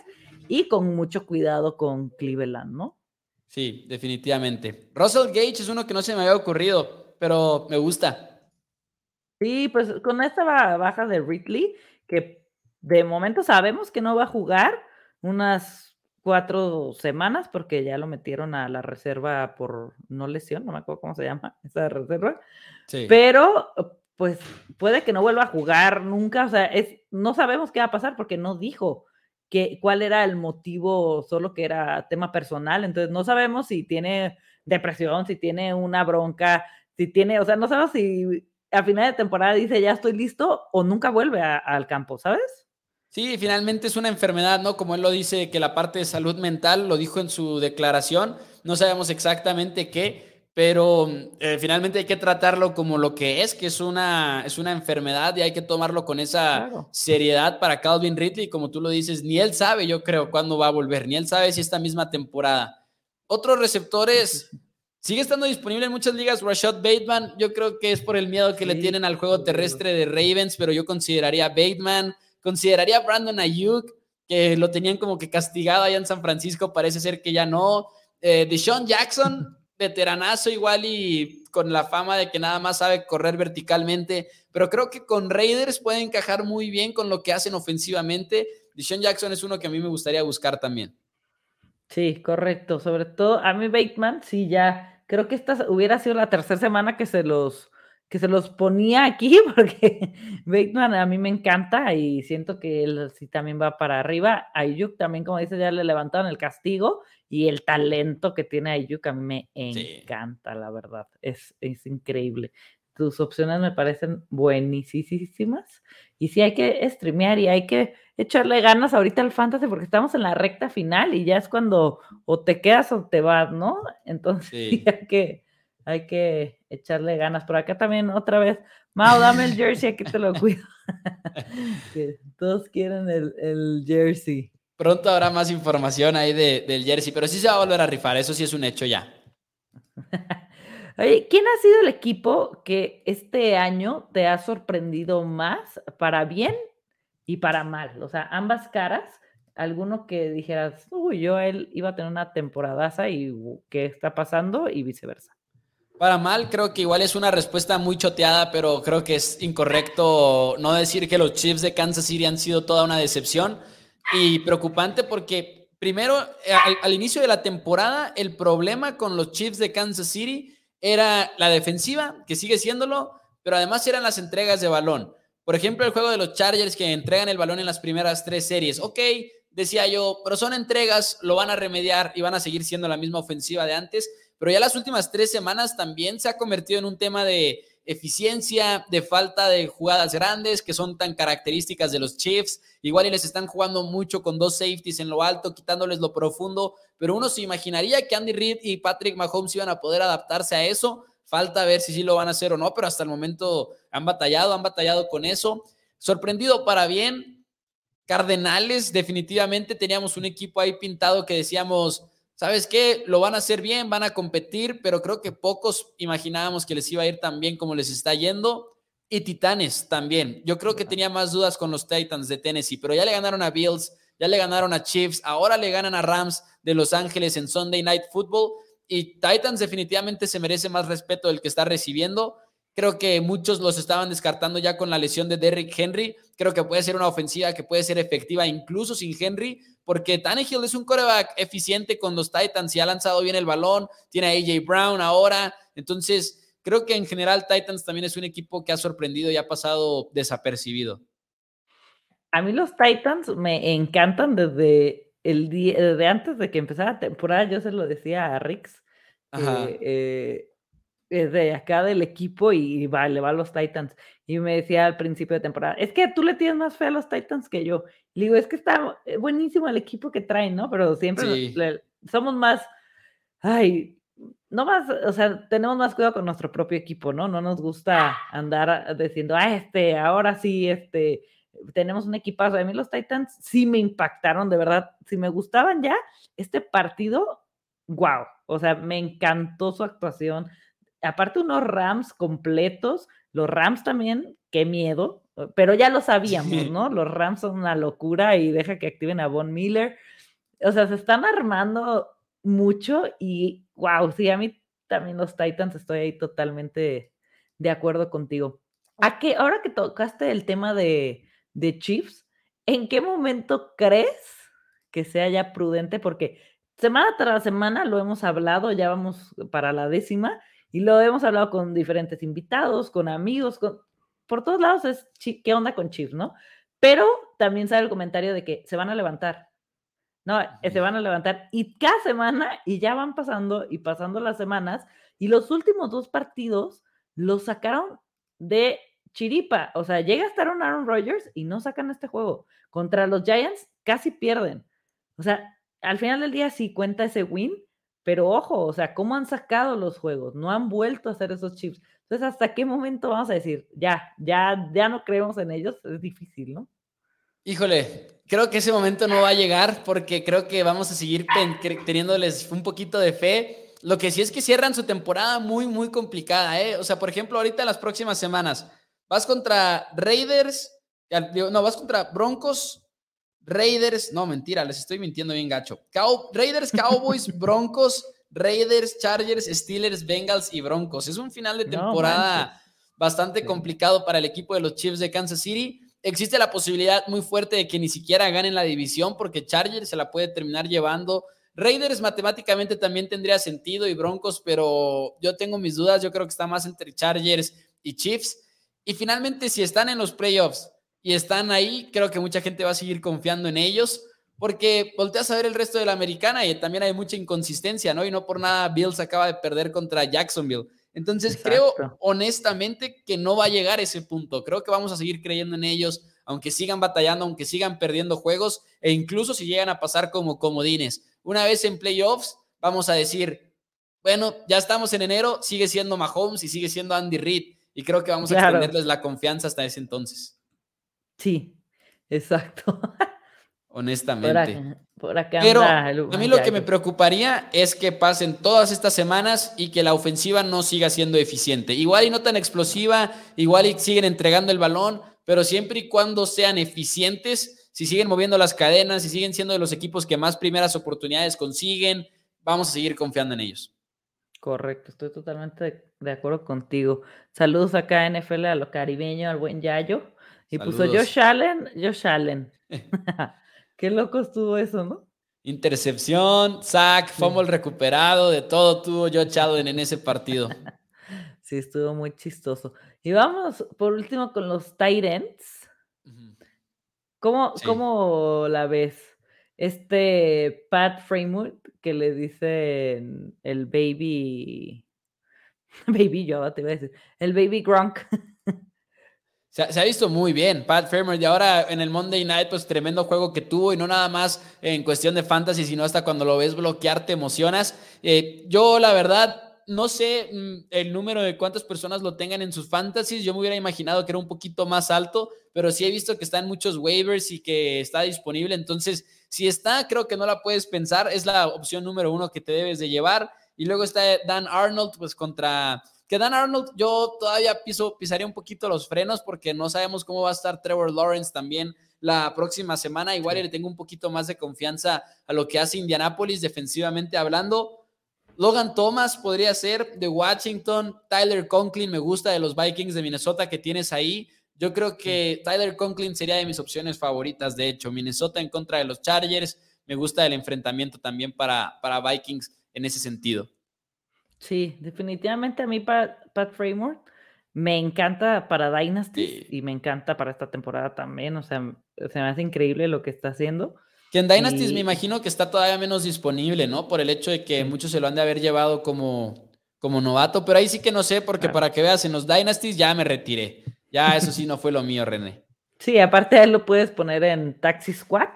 y con mucho cuidado con Cleveland, ¿no? Sí, definitivamente. Russell Gage es uno que no se me había ocurrido, pero me gusta. Sí, pues con esta baja de Ridley, que de momento sabemos que no va a jugar unas cuatro semanas porque ya lo metieron a la reserva por no lesión, no me acuerdo cómo se llama esa reserva. Sí. Pero pues puede que no vuelva a jugar nunca, o sea, es, no sabemos qué va a pasar porque no dijo que, cuál era el motivo, solo que era tema personal, entonces no sabemos si tiene depresión, si tiene una bronca, si tiene, o sea, no sabemos si a final de temporada dice ya estoy listo o nunca vuelve al campo, ¿sabes? Sí, finalmente es una enfermedad, ¿no? Como él lo dice, que la parte de salud mental lo dijo en su declaración, no sabemos exactamente qué, pero eh, finalmente hay que tratarlo como lo que es, que es una, es una enfermedad y hay que tomarlo con esa seriedad para Calvin Ridley, como tú lo dices, ni él sabe, yo creo, cuándo va a volver, ni él sabe si esta misma temporada. Otros receptores, Sigue estando disponible en muchas ligas Rashad Bateman. Yo creo que es por el miedo que le tienen al juego terrestre de Ravens, pero yo consideraría Bateman, consideraría Brandon Ayuk, que lo tenían como que castigado allá en San Francisco, parece ser que ya no. Eh, Deshaun Jackson, veteranazo igual y con la fama de que nada más sabe correr verticalmente, pero creo que con Raiders puede encajar muy bien con lo que hacen ofensivamente. Deshaun Jackson es uno que a mí me gustaría buscar también. Sí, correcto. Sobre todo, a mí Bateman, sí, ya, creo que esta hubiera sido la tercera semana que se los, que se los ponía aquí, porque Bateman a mí me encanta y siento que él sí también va para arriba. Ayuk también, como dice, ya le levantaron el castigo y el talento que tiene Ayuk a mí me encanta, la verdad. Es, es increíble. Tus opciones me parecen buenísimas. Y sí hay que streamear y hay que echarle ganas ahorita al fantasy porque estamos en la recta final y ya es cuando o te quedas o te vas, ¿no? Entonces hay, que, hay que echarle ganas. Por acá también otra vez, Mao, dame el jersey, aquí te lo cuido. todos quieren el, jersey. Pronto habrá más información ahí del jersey, pero sí se va a volver a rifar, eso sí es un hecho ya. Oye, ¿quién ha sido el equipo que este año te ha sorprendido más para bien y para mal? O sea, ambas caras. Alguno que dijeras, uy, yo él iba a tener una temporadaza y qué está pasando y viceversa. Para mal, creo que igual es una respuesta muy choteada, pero creo que es incorrecto no decir que los Chiefs de Kansas City han sido toda una decepción y preocupante porque primero, al, al inicio de la temporada, el problema con los Chiefs de Kansas City era la defensiva, que sigue siéndolo, pero además eran las entregas de balón. Por ejemplo, el juego de los Chargers que entregan el balón en las primeras tres series. Ok, decía yo, pero son entregas, lo van a remediar y van a seguir siendo la misma ofensiva de antes. Pero ya las últimas tres semanas también se ha convertido en un tema de eficiencia, de falta de jugadas grandes que son tan características de los Chiefs. Igual y les están jugando mucho con dos safeties en lo alto, quitándoles lo profundo, pero uno se imaginaría que Andy Reid y Patrick Mahomes iban a poder adaptarse a eso. Falta ver si sí lo van a hacer o no, pero hasta el momento han batallado, han batallado con eso. Sorprendido para bien. Cardenales, definitivamente teníamos un equipo ahí pintado que decíamos, ¿sabes qué? Lo van a hacer bien, van a competir, pero creo que pocos imaginábamos que les iba a ir tan bien como les está yendo. Y Titanes también. Yo creo que tenía más dudas con los Titans de Tennessee, pero ya le ganaron a Bills, ya le ganaron a Chiefs, ahora le ganan a Rams de Los Ángeles en Sunday Night Football. Y Titans definitivamente se merece más respeto del que está recibiendo. Creo que muchos los estaban descartando ya con la lesión de Derrick Henry. Creo que puede ser una ofensiva que puede ser efectiva incluso sin Henry, porque Tannehill es un coreback eficiente con los Titans y ha lanzado bien el balón, tiene a AJ Brown ahora, entonces creo que en general Titans también es un equipo que ha sorprendido y ha pasado desapercibido. A mí los Titans me encantan desde el día, desde antes de que empezara la temporada, yo se lo decía a Rix, eh, de acá del equipo y va, le va a los Titans. Y me decía al principio de temporada, es que tú le tienes más fe a los Titans que yo. Le digo, es que está eh, buenísimo el equipo que traen, ¿no? Pero siempre somos más, ay, no más, o sea, tenemos más cuidado con nuestro propio equipo, ¿no? No nos gusta andar diciendo, ah, este, ahora sí, este, tenemos un equipazo. A mí los Titans sí me impactaron, de verdad. Si me gustaban ya, este partido, wow. O sea, me encantó su actuación. Aparte, unos Rams completos. Los Rams también, qué miedo. Pero ya lo sabíamos, ¿no? Los Rams son una locura y deja que activen a Von Miller. O sea, se están armando mucho y wow, sí, a mí también los Titans estoy ahí totalmente de acuerdo contigo. ¿A qué, ahora que tocaste el tema de, de Chiefs, ¿en qué momento crees que sea ya prudente? Porque semana tras semana lo hemos hablado, ya vamos para la décima, y lo hemos hablado con diferentes invitados, con amigos, con, por todos lados es qué onda con Chiefs, ¿no? Pero también sale el comentario de que se van a levantar. No, eh, se van a levantar y cada semana, y ya van pasando y pasando las semanas, y los últimos dos partidos los sacaron de chiripa. O sea, llega a estar un Aaron Rodgers y no sacan este juego. Contra los Giants casi pierden. O sea, al final del día sí cuenta ese win, pero ojo, o sea, ¿cómo han sacado los juegos? No han vuelto a hacer esos chips. Entonces, ¿hasta qué momento vamos a decir, ya, ya, ya no creemos en ellos? Es difícil, ¿no? Híjole, creo que ese momento no va a llegar porque creo que vamos a seguir teniéndoles un poquito de fe. Lo que sí es que cierran su temporada muy, muy complicada, ¿eh? O sea, por ejemplo, ahorita en las próximas semanas, Vas contra Raiders, no, vas contra Broncos, Raiders, no, mentira, les estoy mintiendo bien gacho. Raiders, Cowboys, Broncos, Raiders, Chargers, Steelers, Bengals y Broncos. Es un final de temporada bastante complicado para el equipo de los Chiefs de Kansas City. Existe la posibilidad muy fuerte de que ni siquiera ganen la división porque Chargers se la puede terminar llevando. Raiders matemáticamente también tendría sentido y Broncos, pero yo tengo mis dudas. Yo creo que está más entre Chargers y Chiefs. Y finalmente, si están en los playoffs y están ahí, creo que mucha gente va a seguir confiando en ellos, porque volteas a ver el resto de la americana y también hay mucha inconsistencia, ¿no? Y no por nada Bills acaba de perder contra Jacksonville. Entonces creo honestamente que no va a llegar a ese punto. Creo que vamos a seguir creyendo en ellos, aunque sigan batallando, aunque sigan perdiendo juegos e incluso si llegan a pasar como comodines. Una vez en playoffs, vamos a decir, bueno, ya estamos en enero, sigue siendo Mahomes y sigue siendo Andy Reid y creo que vamos a extenderles la confianza hasta ese entonces. Sí, exacto. Honestamente. Pero a mí lo que me preocuparía es que pasen todas estas semanas y que la ofensiva no siga siendo eficiente. Igual y no tan explosiva, igual y siguen entregando el balón, pero siempre y cuando sean eficientes, si siguen moviendo las cadenas, si siguen siendo de los equipos que más primeras oportunidades consiguen, vamos a seguir confiando en ellos. Correcto, estoy totalmente de acuerdo contigo. Saludos acá a NFL, a lo caribeño, al buen Yayo. Y puso Josh Allen, Josh Allen. Qué loco estuvo eso, ¿no? Intercepción, sack, fumble recuperado, de todo tuvo Josh Allen en ese partido. sí, estuvo muy chistoso. Y vamos por último con los Titans. ¿Cómo, ¿Cómo la ves? Este Pat Framework que le dicen el baby, baby yo te voy a decir, el baby Gronk. Se, ha visto muy bien, Pat Framework, y ahora en el Monday Night, pues tremendo juego que tuvo, y no nada más en cuestión de fantasy, sino hasta cuando lo ves bloquear te emocionas. Eh, yo, la verdad, no sé mm, el número de cuántas personas lo tengan en sus fantasies. Yo me hubiera imaginado que era un poquito más alto, pero sí he visto que está en muchos waivers y que está disponible. Entonces, si está, creo que no la puedes pensar. Es la opción número uno que te debes de llevar. Y luego está Dan Arnold, pues contra... Que Dan Arnold, yo todavía piso, pisaría un poquito los frenos porque no sabemos cómo va a estar Trevor Lawrence también la próxima semana. Igual le tengo un poquito más de confianza a lo que hace Indianapolis defensivamente hablando Logan Thomas podría ser de Washington. Tyler Conklin me gusta de los Vikings de Minnesota que tienes ahí. Yo creo que Tyler Conklin sería de mis opciones favoritas, de hecho. Minnesota en contra de los Chargers. Me gusta el enfrentamiento también para, para Vikings en ese sentido. Sí, definitivamente a mí Pat, Pat Framework Me encanta para Dynasty y me encanta para esta temporada también. O sea, se me hace increíble lo que está haciendo. Que en Dynasty me imagino que está todavía menos disponible, ¿no? Por el hecho de que muchos se lo han de haber llevado como, como novato. Pero ahí sí que no sé, porque para que veas, en los Dynasties ya me retiré. Ya eso sí no fue lo mío, René. Sí, aparte él lo puedes poner en Taxi Squad.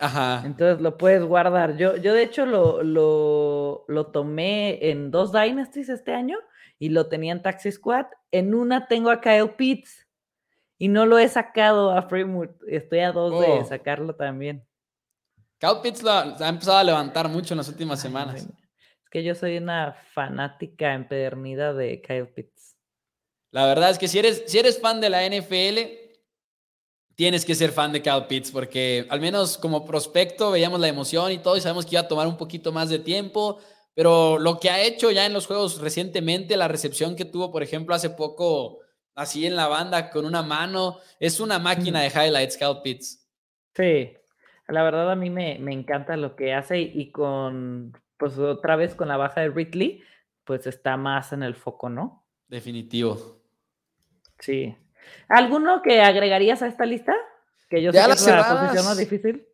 Ajá. Entonces lo puedes guardar. Yo, yo de hecho lo, lo, lo tomé en dos Dynasties este año y lo tenía en Taxi Squad. En una tengo a Kyle Pitts y no lo he sacado a Fremont. Estoy a dos de oh. sacarlo también. Kyle Pitts lo, ha empezado a levantar mucho en las últimas semanas. Es que yo soy una fanática empedernida de Kyle Pitts. La verdad es que si eres, si eres fan de la NFL, tienes que ser fan de Kyle Pitts porque al menos como prospecto veíamos la emoción y todo y sabemos que iba a tomar un poquito más de tiempo pero lo que ha hecho ya en los juegos recientemente, la recepción que tuvo, por ejemplo, hace poco, así en la banda con una mano, es una máquina de highlights, Cal Pitts. Sí, la verdad a mí me, encanta lo que hace y con, pues otra vez con la baja de Ridley, pues está más en el foco, ¿no? Definitivo. Sí. ¿Alguno que agregarías a esta lista? Que yo sé que es la posición más difícil.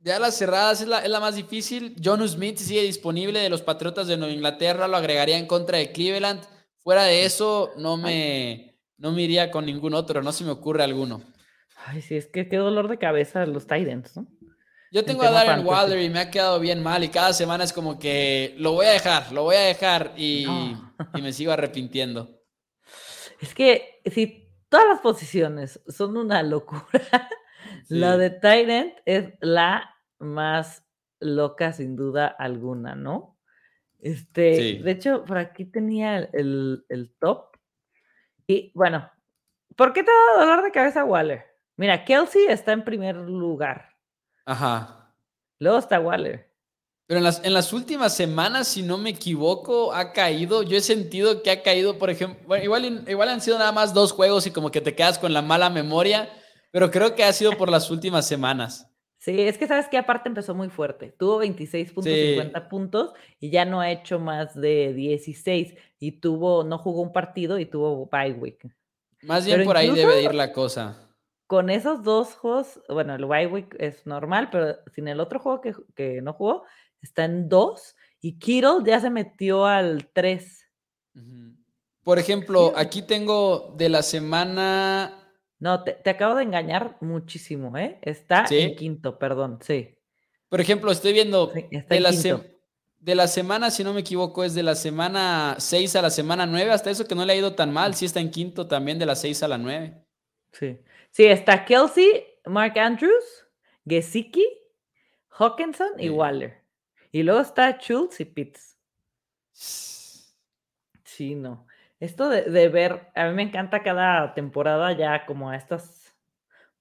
Ya las cerradas es la, más difícil. John Smith sigue disponible de los Patriotas de Nueva Inglaterra, lo agregaría en contra de Cleveland. Fuera de eso, no me, no me iría con ningún otro, no se me ocurre alguno. Ay, sí, es que qué dolor de cabeza los Titans, ¿no? Yo tengo a Darren Waller y me ha quedado bien mal y cada semana es como que lo voy a dejar, lo voy a dejar y, y me sigo arrepintiendo. Es que si todas las posiciones son una locura, la de Tyrant es la más loca sin duda alguna, ¿no? Este, de hecho, por aquí tenía el, top. Y bueno, ¿por qué te ha dado dolor de cabeza Waller? Mira, Kelsey está en primer lugar. Ajá. Luego está Waller. Pero en las, en las últimas semanas, si no me equivoco, ha caído. Yo he sentido que ha caído, por ejemplo, igual, igual han sido nada más dos juegos y como que te quedas con la mala memoria, pero creo que ha sido por las últimas semanas. Sí, es que sabes que aparte empezó muy fuerte. Tuvo 26.50 puntos y ya no ha hecho más de 16 y tuvo, no jugó un partido y tuvo bye week. Más bien por ahí debe ir la cosa. Con esos dos juegos, bueno, el bye week es normal, pero sin el otro juego que, no jugó, está en 2 y Kittle ya se metió al 3. Por ejemplo, aquí tengo de la semana no, te, acabo de engañar muchísimo, ¿eh? Está en quinto, perdón, sí. Por ejemplo, estoy viendo de, la de la semana, si no me equivoco, es de la semana 6 a la semana 9, hasta eso que no le ha ido tan mal, sí está en quinto también de la 6 a la 9. Sí. Sí, está Kelsey, Mark Andrews, Gesicki, Hawkinson y Waller. Y luego está Schultz y Pitts. Sí, no. Esto de, ver, a mí me encanta cada temporada ya como a estos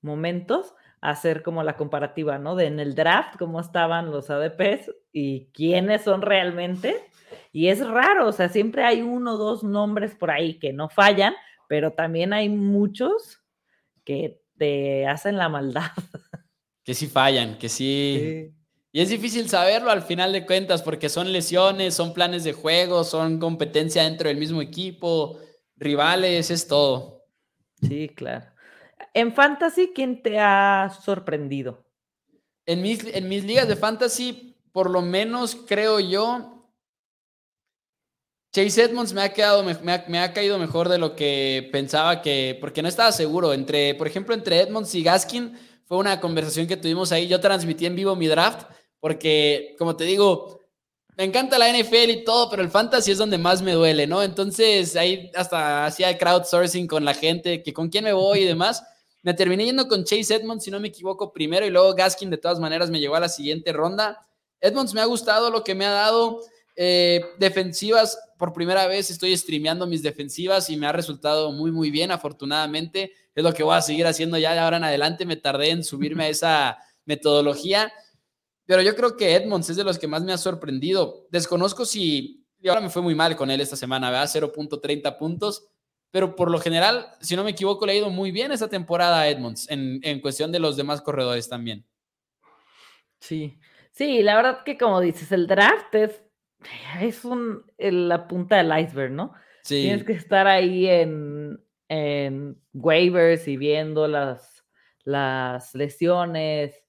momentos hacer como la comparativa, ¿no? De en el draft, cómo estaban los ADPs y quiénes son realmente. Y es raro, o sea, siempre hay uno o dos nombres por ahí que no fallan, pero también hay muchos que te hacen la maldad. Que sí fallan, que sí. Y es difícil saberlo al final de cuentas porque son lesiones, son planes de juego, son competencia dentro del mismo equipo, rivales, es todo. Sí, claro. En fantasy, ¿quién te ha sorprendido? En mis, en mis ligas de fantasy, por lo menos creo yo, Chase Edmonds me ha, quedado, me ha, caído mejor de lo que pensaba que, porque no estaba seguro. Entre, por ejemplo, entre Edmonds y Gaskin, fue una conversación que tuvimos ahí. Yo transmití en vivo mi draft porque, como te digo, me encanta la NFL y todo, pero el fantasy es donde más me duele, ¿no? Entonces ahí hasta hacía crowdsourcing con la gente, que con quién me voy y demás. Me terminé yendo con Chase Edmonds, si no me equivoco, primero, y luego Gaskin de todas maneras me llegó a la siguiente ronda. Edmonds me ha gustado lo que me ha dado. Eh, defensivas, por primera vez estoy streameando mis defensivas y me ha resultado muy, muy bien, afortunadamente. Es lo que voy a seguir haciendo ya de ahora en adelante. Me tardé en subirme a esa metodología pero yo creo que Edmonds es de los que más me ha sorprendido. Desconozco si, y ahora me fue muy mal con él esta semana, ¿verdad? 0.30 puntos, pero por lo general, si no me equivoco, le ha ido muy bien esta temporada a Edmonds en, en cuestión de los demás corredores también. Sí, sí, la verdad que como dices, el draft es, es un, la punta del iceberg, ¿no? Sí. Tienes que estar ahí en, en waivers y viendo las, las lesiones,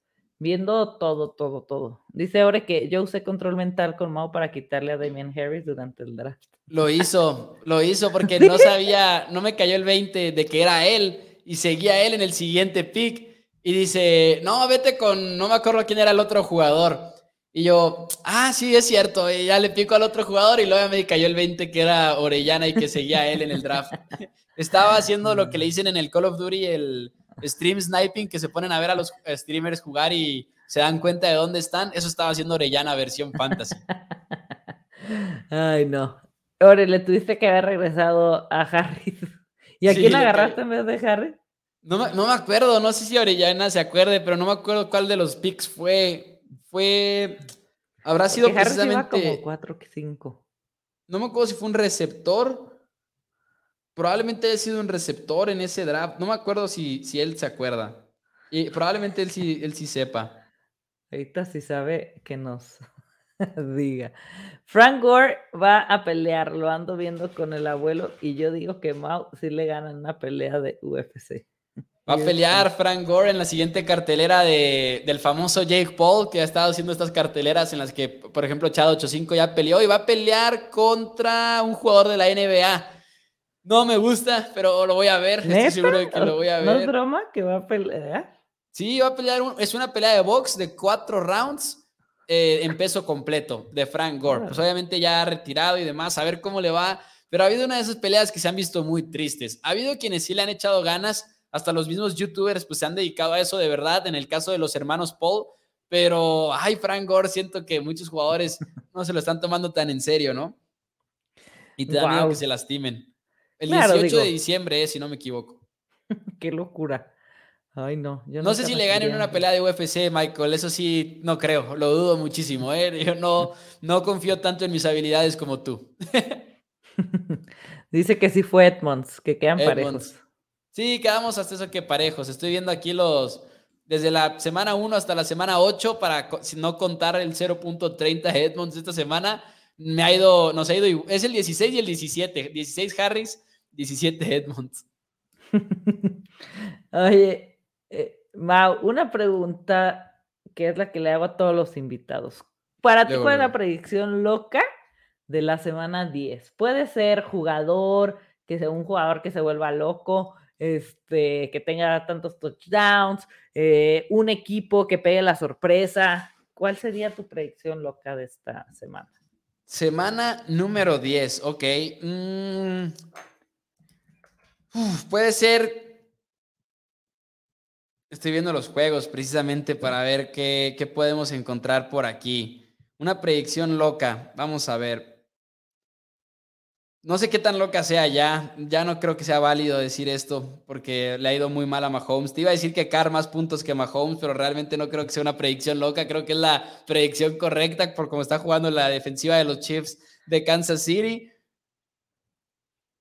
viendo todo, todo, todo. Dice ahora que yo usé control mental con Mao para quitarle a Damian Harris durante el draft. Lo hizo, lo hizo porque no sabía, no me cayó el 20 de que era él y seguía él en el siguiente pick y dice, no, vete con, no me acuerdo quién era el otro jugador. Y yo, ah, sí, es cierto. Y ya le pico al otro jugador y luego me cayó el 20 que era Orellana y que seguía él en el draft. Estaba haciendo lo que le dicen en el Call of Duty, el stream sniping, que se ponen a ver a los streamers jugar y se dan cuenta de dónde están. Eso estaba haciendo Orellana versión fantasy. Ay, no. Ore, le tuviste que haber regresado a Harry. ¿Y a quién agarraste en vez de Harry? No me, acuerdo, no sé si Orellana se acuerde, pero no me acuerdo cuál de los picks fue. Fue. Habrá sido precisamente. como 4 5. No me acuerdo si fue un receptor. Probablemente haya sido un receptor en ese draft. No me acuerdo si, si él se acuerda. Y probablemente él sí, él sí sepa. Ahorita sí sabe que nos diga. Frank Gore va a pelear, lo ando viendo con el abuelo y yo digo que Mao sí le gana en una pelea de UFC. Va a pelear Frank Gore en la siguiente cartelera de, del famoso Jake Paul, que ha estado haciendo estas carteleras en las que, por ejemplo, Chad 85 ya peleó y va a pelear contra un jugador de la NBA. No me gusta, pero lo voy a ver. Estoy seguro de que lo voy a ver. ¿No es broma que va a pelear? Sí, va a pelear. es una pelea de box de cuatro rounds eh, en peso completo de Frank Gore. Pues obviamente ya retirado y demás, a ver cómo le va. Pero ha habido una de esas peleas que se han visto muy tristes. Ha habido quienes sí le han echado ganas hasta los mismos youtubers pues se han dedicado a eso de verdad, en el caso de los hermanos Paul, pero, ay, Frank Gore, siento que muchos jugadores no se lo están tomando tan en serio, ¿no? Y te da miedo que se lastimen. El 18 de diciembre, eh, si no me equivoco. Qué locura. Ay, no. no sé si le ganen una pelea de UFC, Michael. Eso sí, no creo. Lo dudo muchísimo. ¿eh? Yo no, no confío tanto en mis habilidades como tú. Dice que sí fue Edmonds, que quedan parejos. Sí, quedamos hasta eso que parejos. Estoy viendo aquí los, desde la semana 1 hasta la semana 8, para no contar el 0.30 Edmonds esta semana, me ha ido, nos ha ido, es el 16 y el 17. 16 Harris, 17 Edmonds. Oye, eh, Mau, una pregunta que es la que le hago a todos los invitados. Para ti, ¿cuál es la predicción loca de la semana 10? Puede ser jugador, que sea un jugador que se vuelva loco, este, que tenga tantos touchdowns, eh, un equipo que pegue la sorpresa. ¿Cuál sería tu predicción loca de esta semana? Semana número 10, ok. Mm. puede ser... Estoy viendo los juegos precisamente para ver qué, qué podemos encontrar por aquí. Una predicción loca. Vamos a ver. No sé qué tan loca sea ya. Ya no creo que sea válido decir esto porque le ha ido muy mal a Mahomes. Te iba a decir que Carr más puntos que Mahomes, pero realmente no creo que sea una predicción loca. Creo que es la predicción correcta por cómo está jugando la defensiva de los Chiefs de Kansas City.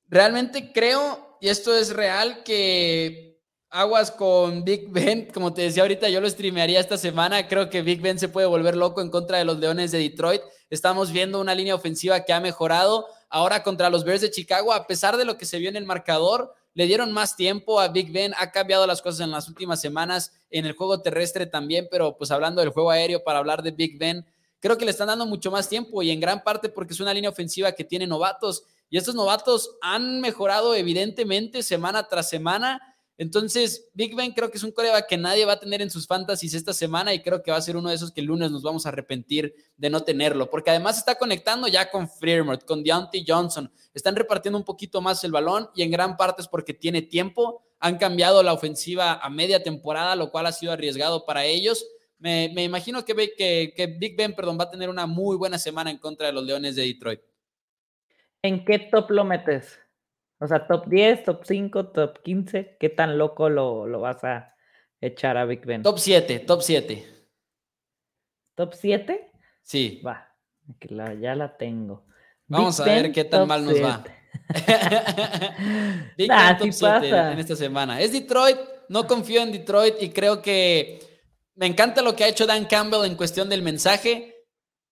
Realmente creo, y esto es real, que aguas con Big Ben, como te decía ahorita, yo lo streamearía esta semana. Creo que Big Ben se puede volver loco en contra de los Leones de Detroit. Estamos viendo una línea ofensiva que ha mejorado ahora contra los Bears de Chicago, a pesar de lo que se vio en el marcador, le dieron más tiempo a Big Ben, ha cambiado las cosas en las últimas semanas, en el juego terrestre también, pero pues hablando del juego aéreo para hablar de Big Ben, creo que le están dando mucho más tiempo y en gran parte porque es una línea ofensiva que tiene novatos. Y estos novatos han mejorado evidentemente semana tras semana entonces, Big Ben creo que es un coreback que nadie va a tener en sus fantasies esta semana y creo que va a ser uno de esos que el lunes nos vamos a arrepentir de no tenerlo, porque además está conectando ya con Fremont, con Deontay Johnson, están repartiendo un poquito más el balón y en gran parte es porque tiene tiempo, han cambiado la ofensiva a media temporada, lo cual ha sido arriesgado para ellos. Me, imagino que, que, que Big Ben perdón, va a tener una muy buena semana en contra de los Leones de Detroit. ¿En qué top lo metes? O sea, top 10, top 5, top 15. ¿Qué tan loco lo, lo vas a echar a Big Ben? Top 7, top 7. ¿Top 7? Sí. Va, ya la tengo. Vamos a ver qué tan mal nos va. Big Ben top 7 en esta semana. Es Detroit, no confío en Detroit y creo que me encanta lo que ha hecho Dan Campbell en cuestión del mensaje,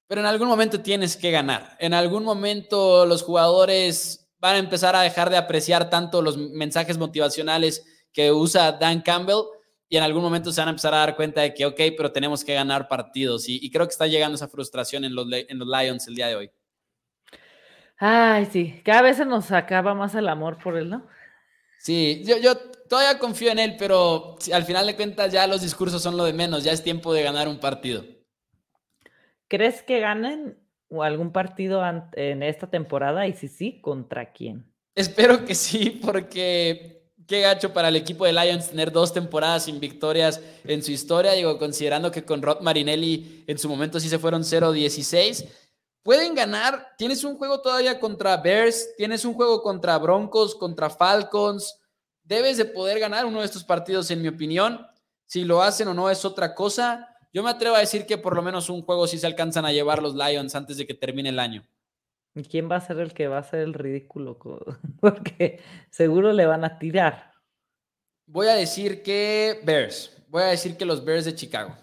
pero en algún momento tienes que ganar. En algún momento los jugadores van a empezar a dejar de apreciar tanto los mensajes motivacionales que usa Dan Campbell y en algún momento se van a empezar a dar cuenta de que, ok, pero tenemos que ganar partidos. Y, creo que está llegando esa frustración en los, en los Lions el día de hoy. Ay, sí, cada vez se nos acaba más el amor por él, ¿no? Sí, yo, yo todavía confío en él, pero al final de cuentas ya los discursos son lo de menos, ya es tiempo de ganar un partido. ¿Crees que ganen algún partido en esta temporada? Y si sí, ¿contra quién? Espero que sí, porque qué gacho para el equipo de Lions tener dos temporadas sin victorias en su historia. Digo, considerando que con Rod Marinelli en su momento sí se fueron 0-16. Pueden ganar. Tienes un juego todavía contra Bears, tienes un juego contra Broncos, contra Falcons. Debes de poder ganar uno de estos partidos, en mi opinión. Si lo hacen o no es otra cosa. Yo me atrevo a decir que por lo menos un juego sí se alcanzan a llevar los Lions antes de que termine el año. ¿Y quién va a ser el que va a ser el ridículo? Porque seguro le van a tirar. Voy a decir que Bears. Voy a decir que los Bears de Chicago.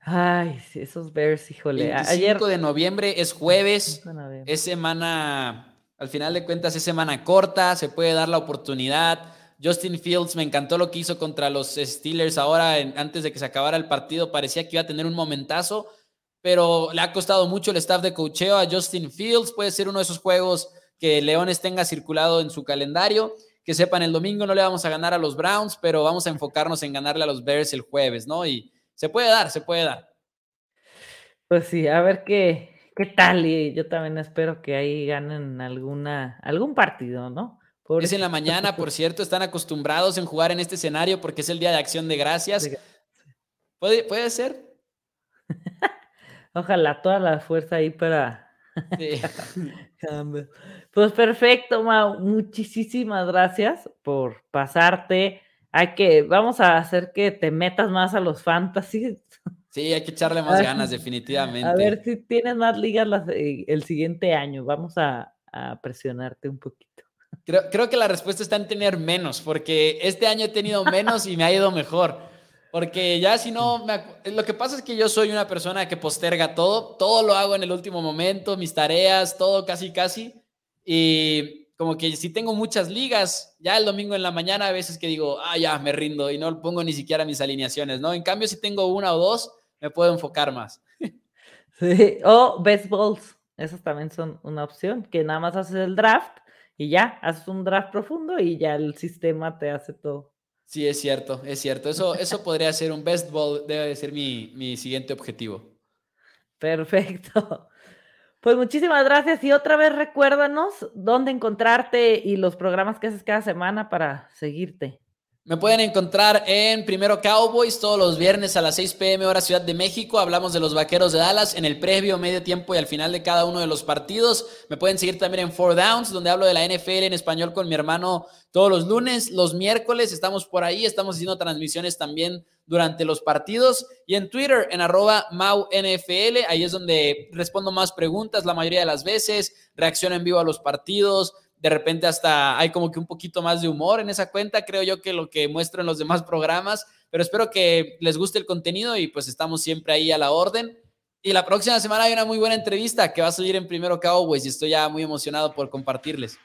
Ay, esos Bears, híjole. 25 Ayer... de noviembre es jueves. Es semana, al final de cuentas, es semana corta. Se puede dar la oportunidad. Justin Fields, me encantó lo que hizo contra los Steelers ahora, antes de que se acabara el partido. Parecía que iba a tener un momentazo, pero le ha costado mucho el staff de cocheo a Justin Fields. Puede ser uno de esos juegos que Leones tenga circulado en su calendario. Que sepan, el domingo no le vamos a ganar a los Browns, pero vamos a enfocarnos en ganarle a los Bears el jueves, ¿no? Y se puede dar, se puede dar. Pues sí, a ver qué, qué tal. Y yo también espero que ahí ganen alguna, algún partido, ¿no? Es en la mañana, por cierto, están acostumbrados en jugar en este escenario porque es el Día de Acción de Gracias. ¿Puede, puede ser? Ojalá toda la fuerza ahí para... Sí. pues perfecto, Mau. Muchísimas gracias por pasarte. Hay que, vamos a hacer que te metas más a los fantasies. Sí, hay que echarle más ganas, definitivamente. A ver si tienes más ligas el siguiente año. Vamos a presionarte un poquito. Creo, que la respuesta está en tener menos, porque este año he tenido menos y me ha ido mejor. Porque ya si no, lo que pasa es que yo soy una persona que posterga todo, todo lo hago en el último momento, mis tareas, todo casi casi. Y como que si tengo muchas ligas, ya el domingo en la mañana a veces que digo, ah, ya me rindo y no pongo ni siquiera mis alineaciones, ¿no? En cambio, si tengo una o dos, me puedo enfocar más. Sí, o best balls, esas también son una opción, que nada más haces el draft y ya, haces un draft profundo y ya el sistema te hace todo. Sí, es cierto, es cierto. Eso, eso podría ser un best ball, debe ser mi, mi siguiente objetivo. Perfecto. Pues muchísimas gracias y otra vez recuérdanos dónde encontrarte y los programas que haces cada semana para seguirte. Me pueden encontrar en Primero Cowboys todos los viernes a las 6 pm hora Ciudad de México. Hablamos de los Vaqueros de Dallas en el previo, medio tiempo y al final de cada uno de los partidos. Me pueden seguir también en Four Downs, donde hablo de la NFL en español con mi hermano todos los lunes. Los miércoles estamos por ahí, estamos haciendo transmisiones también durante los partidos. Y en Twitter, en arroba MauNFL, ahí es donde respondo más preguntas la mayoría de las veces, reacciono en vivo a los partidos de repente hasta hay como que un poquito más de humor en esa cuenta, creo yo que lo que muestro en los demás programas, pero espero que les guste el contenido y pues estamos siempre ahí a la orden. Y la próxima semana hay una muy buena entrevista que va a salir en Primero Cowboys y estoy ya muy emocionado por compartirles.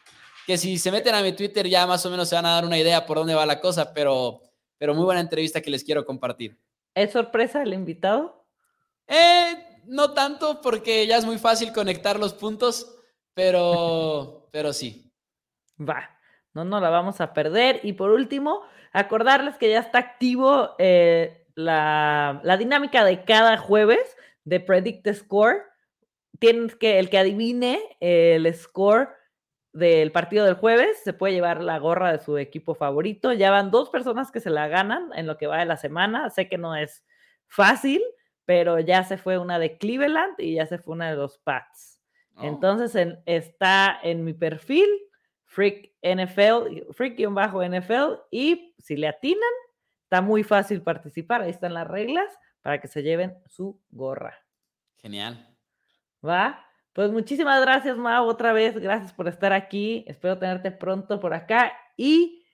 Que si se meten a mi Twitter ya más o menos se van a dar una idea por dónde va la cosa, pero, pero muy buena entrevista que les quiero compartir. ¿Es sorpresa el invitado? Eh, no tanto porque ya es muy fácil conectar los puntos, pero, pero sí. Va, no nos la vamos a perder. Y por último, acordarles que ya está activo eh, la, dinámica de cada jueves de Predict the Score. Tienes que, el que adivine el score del partido del jueves se puede llevar la gorra de su equipo favorito. Ya van dos personas que se la ganan en lo que va de la semana. Sé que no es fácil, pero ya se fue una de Cleveland y ya se fue una de los Pats. Oh. Entonces está en mi perfil Freak NFL, Freak-NFL, y si le atinan, está muy fácil participar. Ahí están las reglas para que se lleven su gorra. Genial. ¿Va? Pues muchísimas gracias, Mau, otra vez. Gracias por estar aquí. Espero tenerte pronto por acá. Y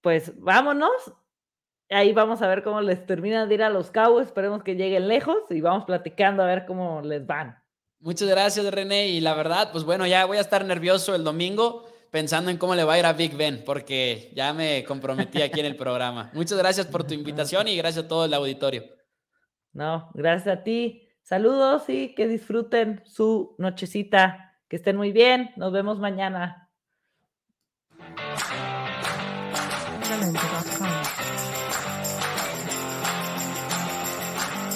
pues vámonos. Ahí vamos a ver cómo les terminan de ir a los Cowboys. Esperemos que lleguen lejos y vamos platicando a ver cómo les van. Muchas gracias, René. Y la verdad, pues bueno, ya voy a estar nervioso el domingo pensando en cómo le va a ir a Big Ben, porque ya me comprometí aquí en el programa. Muchas gracias por tu invitación y gracias a todo el auditorio. No, gracias a ti. Saludos y que disfruten su nochecita. Que estén muy bien. Nos vemos mañana.